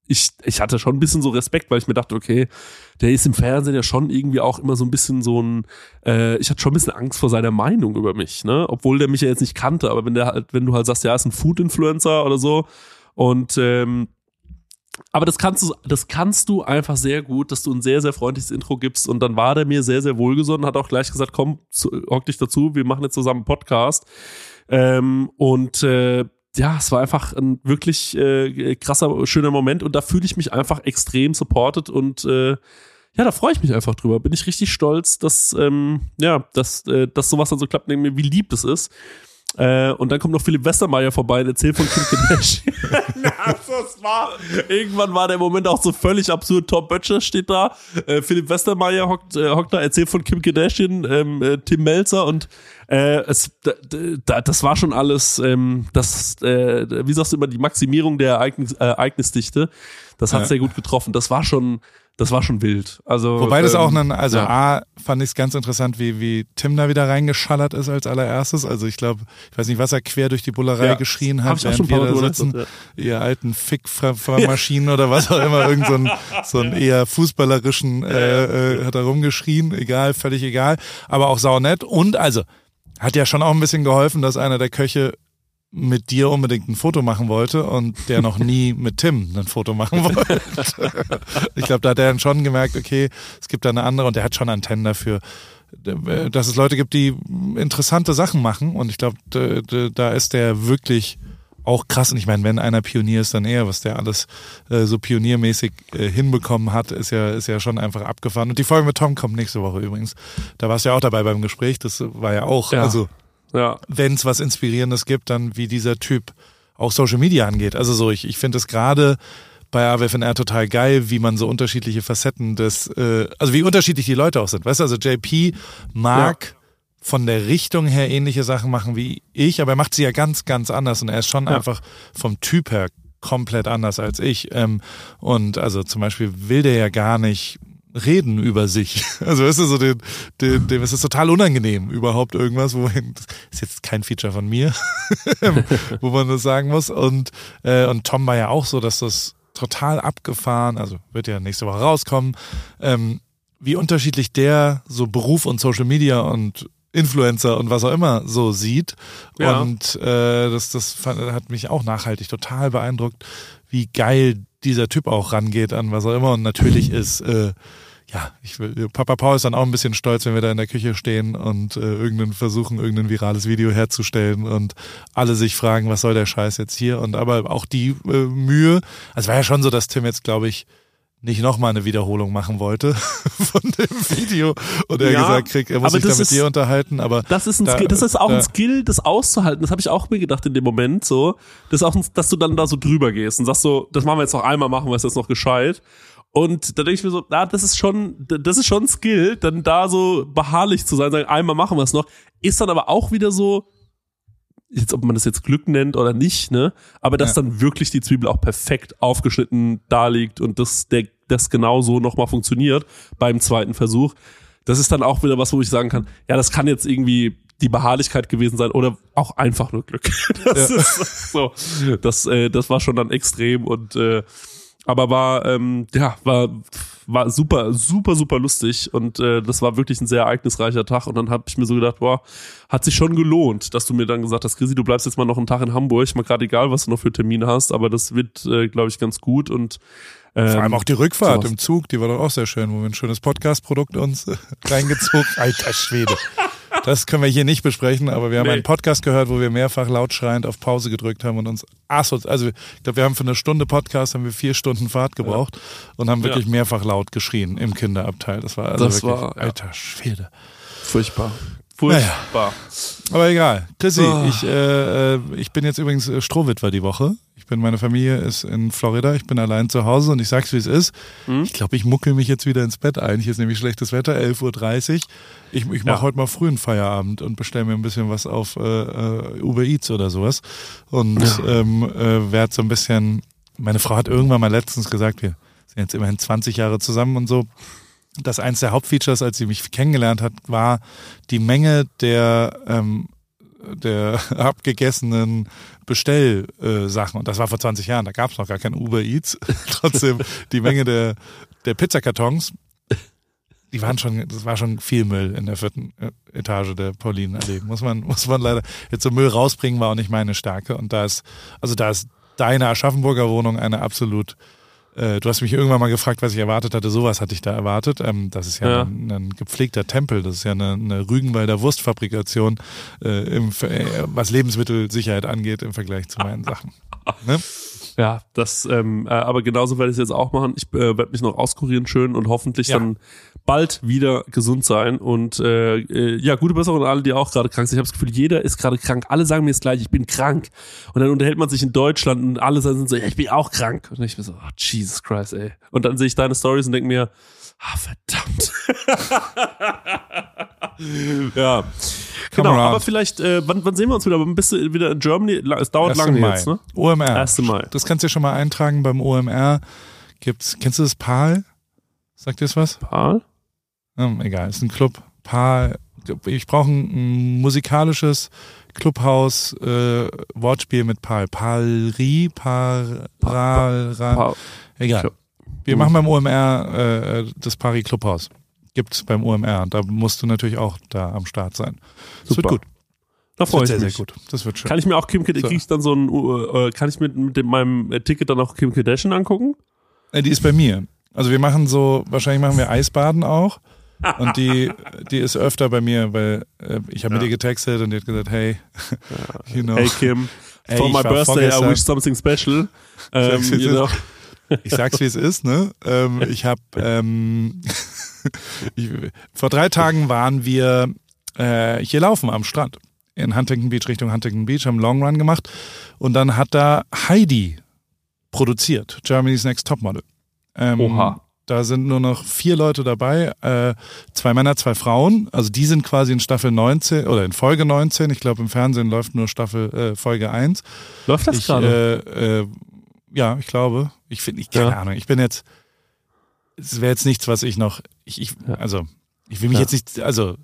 ich, ich hatte schon ein bisschen so Respekt, weil ich mir dachte, okay, der ist im Fernsehen ja schon irgendwie auch immer so ein bisschen so ein, äh, ich hatte schon ein bisschen Angst vor seiner Meinung über mich, ne? Obwohl der mich ja jetzt nicht kannte, aber wenn der halt, wenn du halt sagst, ja, ist ein Food-Influencer oder so und ähm, aber das kannst du, das kannst du einfach sehr gut, dass du ein sehr, sehr freundliches Intro gibst. Und dann war der mir sehr, sehr wohlgesonnen, hat auch gleich gesagt, komm, hock dich dazu, wir machen jetzt zusammen einen Podcast. Ähm, und äh, ja, es war einfach ein wirklich äh, krasser, schöner Moment und da fühle ich mich einfach extrem supported und äh, ja, da freue ich mich einfach drüber. Bin ich richtig stolz, dass ähm, ja, dass, äh, dass sowas dann so klappt, wie lieb das ist. Äh, und dann kommt noch Philipp Westermeier vorbei und erzählt von Kim Kardashian. es war, irgendwann war der Moment auch so völlig absurd. Tom Böttcher steht da, äh, Philipp Westermeier hockt, äh, hockt da, erzählt von Kim Kardashian, ähm, äh, Tim Melzer und äh, es, da, das war schon alles, ähm, das, äh, wie sagst du immer, die Maximierung der Ereignis, äh, Ereignisdichte. Das hat ja. sehr gut getroffen. Das war schon, das war schon wild. Also wobei das ähm, auch ein, also ja. A fand ich es ganz interessant, wie wie Tim da wieder reingeschallert ist als allererstes. Also ich glaube, ich weiß nicht, was er quer durch die Bullerei ja. geschrien hat, während wir da sitzen, ja. ihr alten Fick-Maschinen oder was auch immer, irgend so ein, so ein eher fußballerischen äh, äh, hat er rumgeschrien, egal, völlig egal, aber auch saunett und also hat ja schon auch ein bisschen geholfen, dass einer der Köche mit dir unbedingt ein Foto machen wollte und der noch nie mit Tim ein Foto machen wollte. ich glaube, da hat er dann schon gemerkt, okay, es gibt da eine andere und der hat schon Antennen dafür, dass es Leute gibt, die interessante Sachen machen und ich glaube, da ist der wirklich auch krass. Und ich meine, wenn einer Pionier ist, dann eher, was der alles äh, so pioniermäßig äh, hinbekommen hat, ist ja, ist ja schon einfach abgefahren. Und die Folge mit Tom kommt nächste Woche übrigens. Da warst du ja auch dabei beim Gespräch. Das war ja auch, ja. also ja. wenn es was Inspirierendes gibt, dann wie dieser Typ auch Social Media angeht. Also so, ich, ich finde es gerade bei AWFNR total geil, wie man so unterschiedliche Facetten des, äh, also wie unterschiedlich die Leute auch sind. Weißt du, also JP mag ja. Von der Richtung her ähnliche Sachen machen wie ich, aber er macht sie ja ganz, ganz anders und er ist schon ja. einfach vom Typ her komplett anders als ich. Ähm, und also zum Beispiel will der ja gar nicht reden über sich. Also weißt du, so den, den, dem ist es total unangenehm, überhaupt irgendwas, wo das ist jetzt kein Feature von mir, wo man das sagen muss. Und, äh, und Tom war ja auch so, dass das total abgefahren, also wird ja nächste Woche rauskommen, ähm, wie unterschiedlich der so Beruf und Social Media und Influencer und was auch immer so sieht. Ja. Und äh, das, das fand, hat mich auch nachhaltig total beeindruckt, wie geil dieser Typ auch rangeht an was auch immer. Und natürlich ist, äh, ja, ich will, Papa Paul ist dann auch ein bisschen stolz, wenn wir da in der Küche stehen und äh, irgendeinen versuchen, irgendein virales Video herzustellen und alle sich fragen, was soll der Scheiß jetzt hier? Und aber auch die äh, Mühe, also es war ja schon so, dass Tim jetzt, glaube ich, nicht nochmal eine Wiederholung machen wollte von dem Video und er ja, gesagt kriegt, er muss sich da mit ist, dir unterhalten, aber das ist ein da, Skill, das ist auch da, ein Skill, das auszuhalten. Das habe ich auch mir gedacht in dem Moment so, das ist auch, ein, dass du dann da so drüber gehst und sagst so, das machen wir jetzt noch einmal, machen wir es jetzt noch gescheit. Und da denke ich mir so, na, das ist schon, das ist schon ein Skill, dann da so beharrlich zu sein, sagen, einmal machen wir es noch, ist dann aber auch wieder so, jetzt ob man das jetzt Glück nennt oder nicht, ne? Aber dass ja. dann wirklich die Zwiebel auch perfekt aufgeschnitten da liegt und das, der, das genau so nochmal funktioniert beim zweiten Versuch. Das ist dann auch wieder was, wo ich sagen kann, ja, das kann jetzt irgendwie die Beharrlichkeit gewesen sein oder auch einfach nur Glück. Das ja. ist so, das, äh, das war schon dann extrem und äh, aber war ähm, ja war war super super super lustig und äh, das war wirklich ein sehr ereignisreicher Tag und dann habe ich mir so gedacht boah hat sich schon gelohnt dass du mir dann gesagt hast Chrissy du bleibst jetzt mal noch einen Tag in Hamburg mal gerade egal was du noch für Termine hast aber das wird äh, glaube ich ganz gut und ähm, Vor allem auch die Rückfahrt sowas. im Zug, die war doch auch sehr schön, wo wir ein schönes Podcast-Produkt uns reingezogen. Alter Schwede. Das können wir hier nicht besprechen, aber wir haben nee. einen Podcast gehört, wo wir mehrfach lautschreiend auf Pause gedrückt haben und uns also ich glaube, wir haben für eine Stunde Podcast haben wir vier Stunden Fahrt gebraucht ja. und haben wirklich ja. mehrfach laut geschrien im Kinderabteil. Das war also das wirklich, war, alter Schwede. Furchtbar. Furchtbar. Naja. Aber egal. Chrissy, oh. ich, äh, äh, ich bin jetzt übrigens äh, Strohwitwer die Woche. Ich bin, meine Familie ist in Florida, ich bin allein zu Hause und ich sag's wie es ist. Mhm. Ich glaube, ich muckel mich jetzt wieder ins Bett ein. Hier ist nämlich schlechtes Wetter, 11.30 Uhr. Ich, ich mache ja. heute mal frühen Feierabend und bestelle mir ein bisschen was auf äh, äh, Uber Eats oder sowas. Und ja. ähm, äh, werde so ein bisschen, meine Frau hat irgendwann mal letztens gesagt, wir sind jetzt immerhin 20 Jahre zusammen und so dass eins der Hauptfeatures, als sie mich kennengelernt hat, war die Menge der ähm, der abgegessenen Bestellsachen. Äh, und das war vor 20 Jahren, da gab es noch gar kein Uber Eats. Trotzdem die Menge der, der Pizzakartons, die waren schon, das war schon viel Müll in der vierten äh, Etage der Paulinenallee. Muss man, muss man leider, jetzt so Müll rausbringen war auch nicht meine Stärke. Und da ist, also da ist deine Aschaffenburger Wohnung eine absolut äh, du hast mich irgendwann mal gefragt, was ich erwartet hatte. Sowas hatte ich da erwartet. Ähm, das ist ja, ja. Ein, ein, gepflegter Tempel. Das ist ja eine, eine Rügenwalder Wurstfabrikation, äh, im, äh, was Lebensmittelsicherheit angeht im Vergleich zu meinen Sachen. Ne? Ja, das, ähm, äh, aber genauso werde ich es jetzt auch machen. Ich äh, werde mich noch auskurieren schön und hoffentlich ja. dann bald wieder gesund sein. Und äh, äh, ja, gute Besserung an alle, die auch gerade krank sind. Ich habe das Gefühl, jeder ist gerade krank. Alle sagen mir jetzt gleich, ich bin krank. Und dann unterhält man sich in Deutschland und alle sind so, ja, ich bin auch krank. Und ich bin so, oh, Jesus Christ, ey. Und dann sehe ich deine Stories und denke mir, ah, verdammt. ja. Genau, aber vielleicht, äh, wann, wann sehen wir uns wieder? Bist du wieder in Germany? Es dauert lange Mai. jetzt, ne? OMR. 1. Mai. Das kannst du ja schon mal eintragen beim OMR. Gibt's, kennst du das PAL? Sagt dir das was? PAL? Hm, egal, ist ein Club. PAL. Ich brauche ein, ein, musikalisches Clubhaus, äh, Wortspiel mit PAL. Palri, Par, Ral, Ral. Egal. Wir machen beim OMR äh, das Paris Clubhaus. Gibt's beim OMR. Da musst du natürlich auch da am Start sein. Das wird gut. Da freue ich sehr, mich. sehr gut. Das wird schön. Kann ich mir auch Kim Kardashian, krieg ich dann so ein, äh, kann ich mit, mit dem, meinem Ticket dann auch Kim Kardashian angucken? Äh, die ist bei mir. Also wir machen so, wahrscheinlich machen wir Eisbaden auch. Und die, die ist öfter bei mir, weil äh, ich habe mit ihr getextet und die hat gesagt, hey, you know. Hey Kim, for ich my birthday I wish something special. Ähm, wie es you know. Ich sag's wie es ist, ne? Ähm, ich habe ähm, ich, vor drei Tagen waren wir äh, hier laufen am Strand in Huntington Beach Richtung Huntington Beach, haben Long Run gemacht und dann hat da Heidi produziert, Germany's Next Topmodel. Ähm, Oha. Da sind nur noch vier Leute dabei, äh, zwei Männer, zwei Frauen. Also die sind quasi in Staffel 19 oder in Folge 19. Ich glaube im Fernsehen läuft nur Staffel äh, Folge 1. Läuft das Ich, gerade? äh, äh, ja, ich glaube. Ich finde, ich keine Ja. Ahnung. Ich bin jetzt, es wäre jetzt nichts, was ich noch, ich, ich Ja. also ich will mich Ja. jetzt nicht, also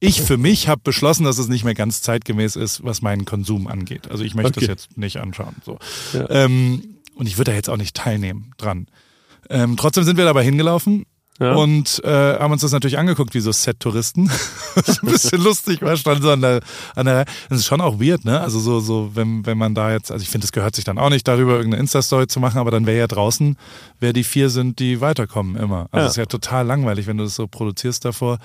ich für mich habe beschlossen, dass es nicht mehr ganz zeitgemäß ist, was meinen Konsum angeht. Also ich möchte Okay. das jetzt nicht anschauen. So. Ähm, und ich würde da jetzt auch nicht teilnehmen dran. Ähm, trotzdem sind wir dabei hingelaufen ja. und äh, haben uns das natürlich angeguckt, wie so Set-Touristen. Ein bisschen lustig war, stand so an der, an der, das ist schon auch weird, ne? Also so, so, wenn, wenn man da jetzt, also ich finde, es gehört sich dann auch nicht, darüber irgendeine Insta-Story zu machen, aber dann wäre ja draußen, wer die vier sind, die weiterkommen immer. Also Ja. es ist ja total langweilig, wenn du das so produzierst davor,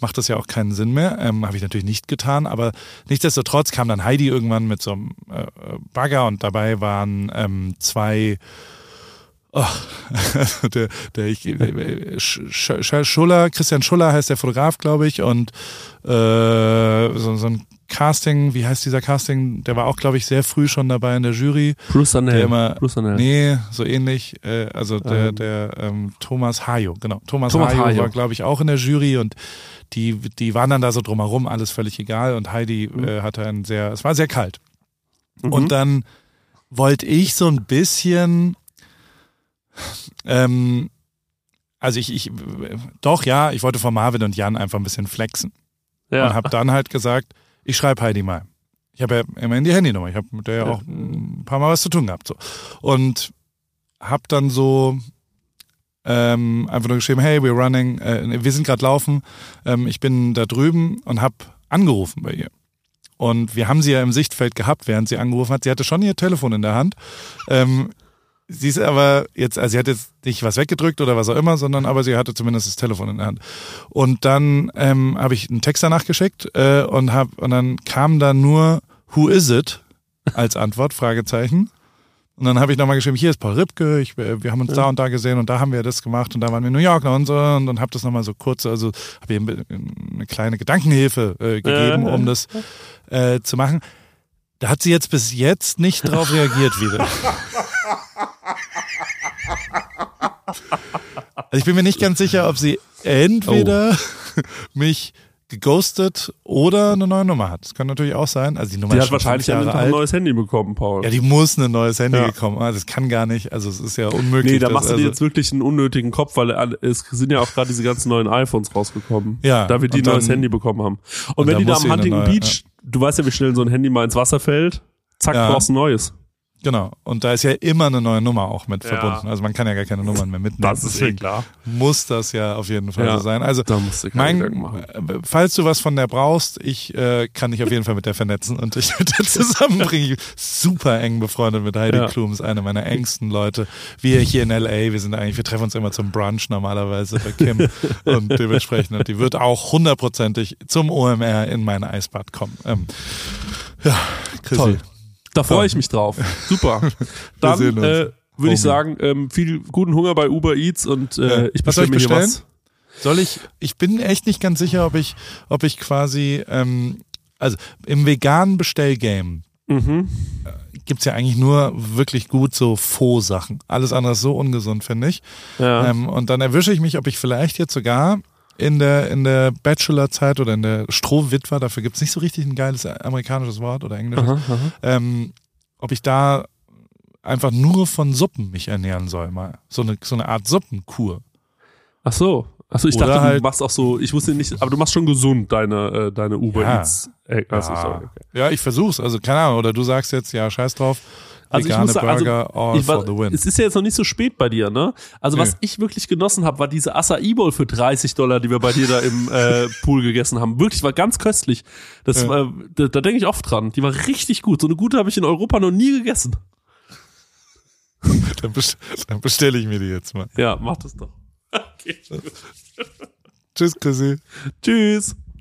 macht das ja auch keinen Sinn mehr. Ähm, Habe ich natürlich nicht getan, aber nichtsdestotrotz kam dann Heidi irgendwann mit so einem äh, äh, Bagger und dabei waren ähm, zwei Oh, der, der ich, Sch, Sch, Schuller, Christian Schuller heißt der Fotograf, glaube ich, und äh, so, so ein Casting, wie heißt dieser Casting? Der war auch, glaube ich, sehr früh schon dabei in der Jury. Bruce. Der immer, Bruce Arnell. nee, so ähnlich. Äh, also der, Ähm. der ähm, Thomas Hayo, genau. Thomas, Thomas Hayo, Hayo. war, glaube ich, auch in der Jury und die, die waren dann da so drumherum, alles völlig egal. Und Heidi Mhm. äh, hatte ein sehr, es war sehr kalt. Mhm. Und dann wollte ich so ein bisschen, ähm, also ich, ich, doch ja, ich wollte vor Marvin und Jan einfach ein bisschen flexen ja. und habe dann halt gesagt, ich schreibe Heidi mal. Ich habe ja immerhin die Handynummer, ich habe mit der ja Ja. auch ein paar Mal was zu tun gehabt. So. Und habe dann so ähm, einfach nur geschrieben, hey, we're running, äh, wir sind gerade laufen, ähm, ich bin da drüben und habe angerufen bei ihr. Und wir haben sie ja im Sichtfeld gehabt, während sie angerufen hat. Sie hatte schon ihr Telefon in der Hand. Ähm, sie ist aber jetzt, also sie hat jetzt nicht was weggedrückt oder was auch immer, sondern aber sie hatte zumindest das Telefon in der Hand. Und dann ähm, habe ich einen Text danach geschickt äh, und hab, und dann kam da nur Who is it als Antwort Fragezeichen. Und dann habe ich nochmal geschrieben, hier ist Paul Ripke, ich, äh, wir haben uns da und da gesehen und da haben wir das gemacht und da waren wir in New York und so und, und habe das nochmal so kurz, also habe ihr eine kleine Gedankenhilfe äh, gegeben, Ja. um das äh, zu machen. Da hat sie jetzt bis jetzt nicht drauf reagiert wieder. Also ich bin mir nicht ganz sicher, ob sie entweder mich geghostet oder eine neue Nummer hat. Das kann natürlich auch sein. Also die Nummer Die hat wahrscheinlich Jahre ein alt. neues Handy bekommen, Paul. Ja, die muss ein neues Handy Ja. gekommen. Ah, das kann gar nicht. Also es ist ja unmöglich. nee, da machst du also, dir jetzt wirklich einen unnötigen Kopf, weil es sind ja auch gerade diese ganzen neuen iPhones rausgekommen. Ja, Da wird die ein neues Handy bekommen haben. Und, und wenn die da am Huntington neue- Beach, du weißt ja, wie schnell so ein Handy mal ins Wasser fällt, zack, Ja. brauchst du ein neues. Genau. Und da ist ja immer eine neue Nummer auch mit Ja. verbunden. Also man kann ja gar keine Nummern mehr mitnehmen. Das ist Deswegen klar. muss das ja auf jeden Fall Ja. so sein. Also Da musst du mein, Gedanken machen. äh, falls du was von der brauchst, ich äh, kann dich auf jeden Fall mit der vernetzen und dich mit der zusammenbringen. Super eng befreundet mit Heidi Ja. Klum, ist eine meiner engsten Leute. Wir hier in LA, wir sind eigentlich, wir treffen uns immer zum Brunch normalerweise bei Kim und dementsprechend, und die wird auch hundertprozentig zum OMR in mein Eisbad kommen. Ähm, ja, Chrissy. Toll. Da freue ich mich drauf. Super. Dann äh, würde ich sagen, ähm, viel guten Hunger bei Uber Eats und äh, Ja. ich bestelle ich mir hier bestellen? was. Soll ich, ich bin echt nicht ganz sicher, ob ich, ob ich quasi, ähm, also im veganen Bestellgame Mhm. gibt's ja eigentlich nur wirklich gut so Faux-Sachen. Alles andere ist so ungesund, finde ich. Ja. Ähm, und dann erwische ich mich, ob ich vielleicht jetzt sogar in der, in der Bachelorzeit oder in der Strohwitwer, dafür gibt's nicht so richtig ein geiles amerikanisches Wort oder englisches, Aha, aha. ähm, ob ich da einfach nur von Suppen mich ernähren soll mal. So eine, so eine Art Suppenkur. Ach so. Ach so, ich Oder dachte, du halt- machst auch so, ich wusste nicht, aber du machst schon gesund deine, äh, deine Uber Ja. Eats. Äh, also, sorry, okay. Ja, ich versuch's. Also keine Ahnung. Oder du sagst jetzt, ja, scheiß drauf. Also Vegane ich muss sagen, also Burger, ich war, es ist ja jetzt noch nicht so spät bei dir, ne? Also was Nee. ich wirklich genossen habe, war diese Acai Bowl für 30 Dollar, die wir bei dir da im äh, Pool gegessen haben. Wirklich, war ganz köstlich. Das Ja. war, da, da denke ich oft dran. Die war richtig gut. So eine gute habe ich in Europa noch nie gegessen. Dann, best dann bestelle ich mir die jetzt mal. Ja, mach das doch. Okay. Tschüss, Chrissy. Tschüss.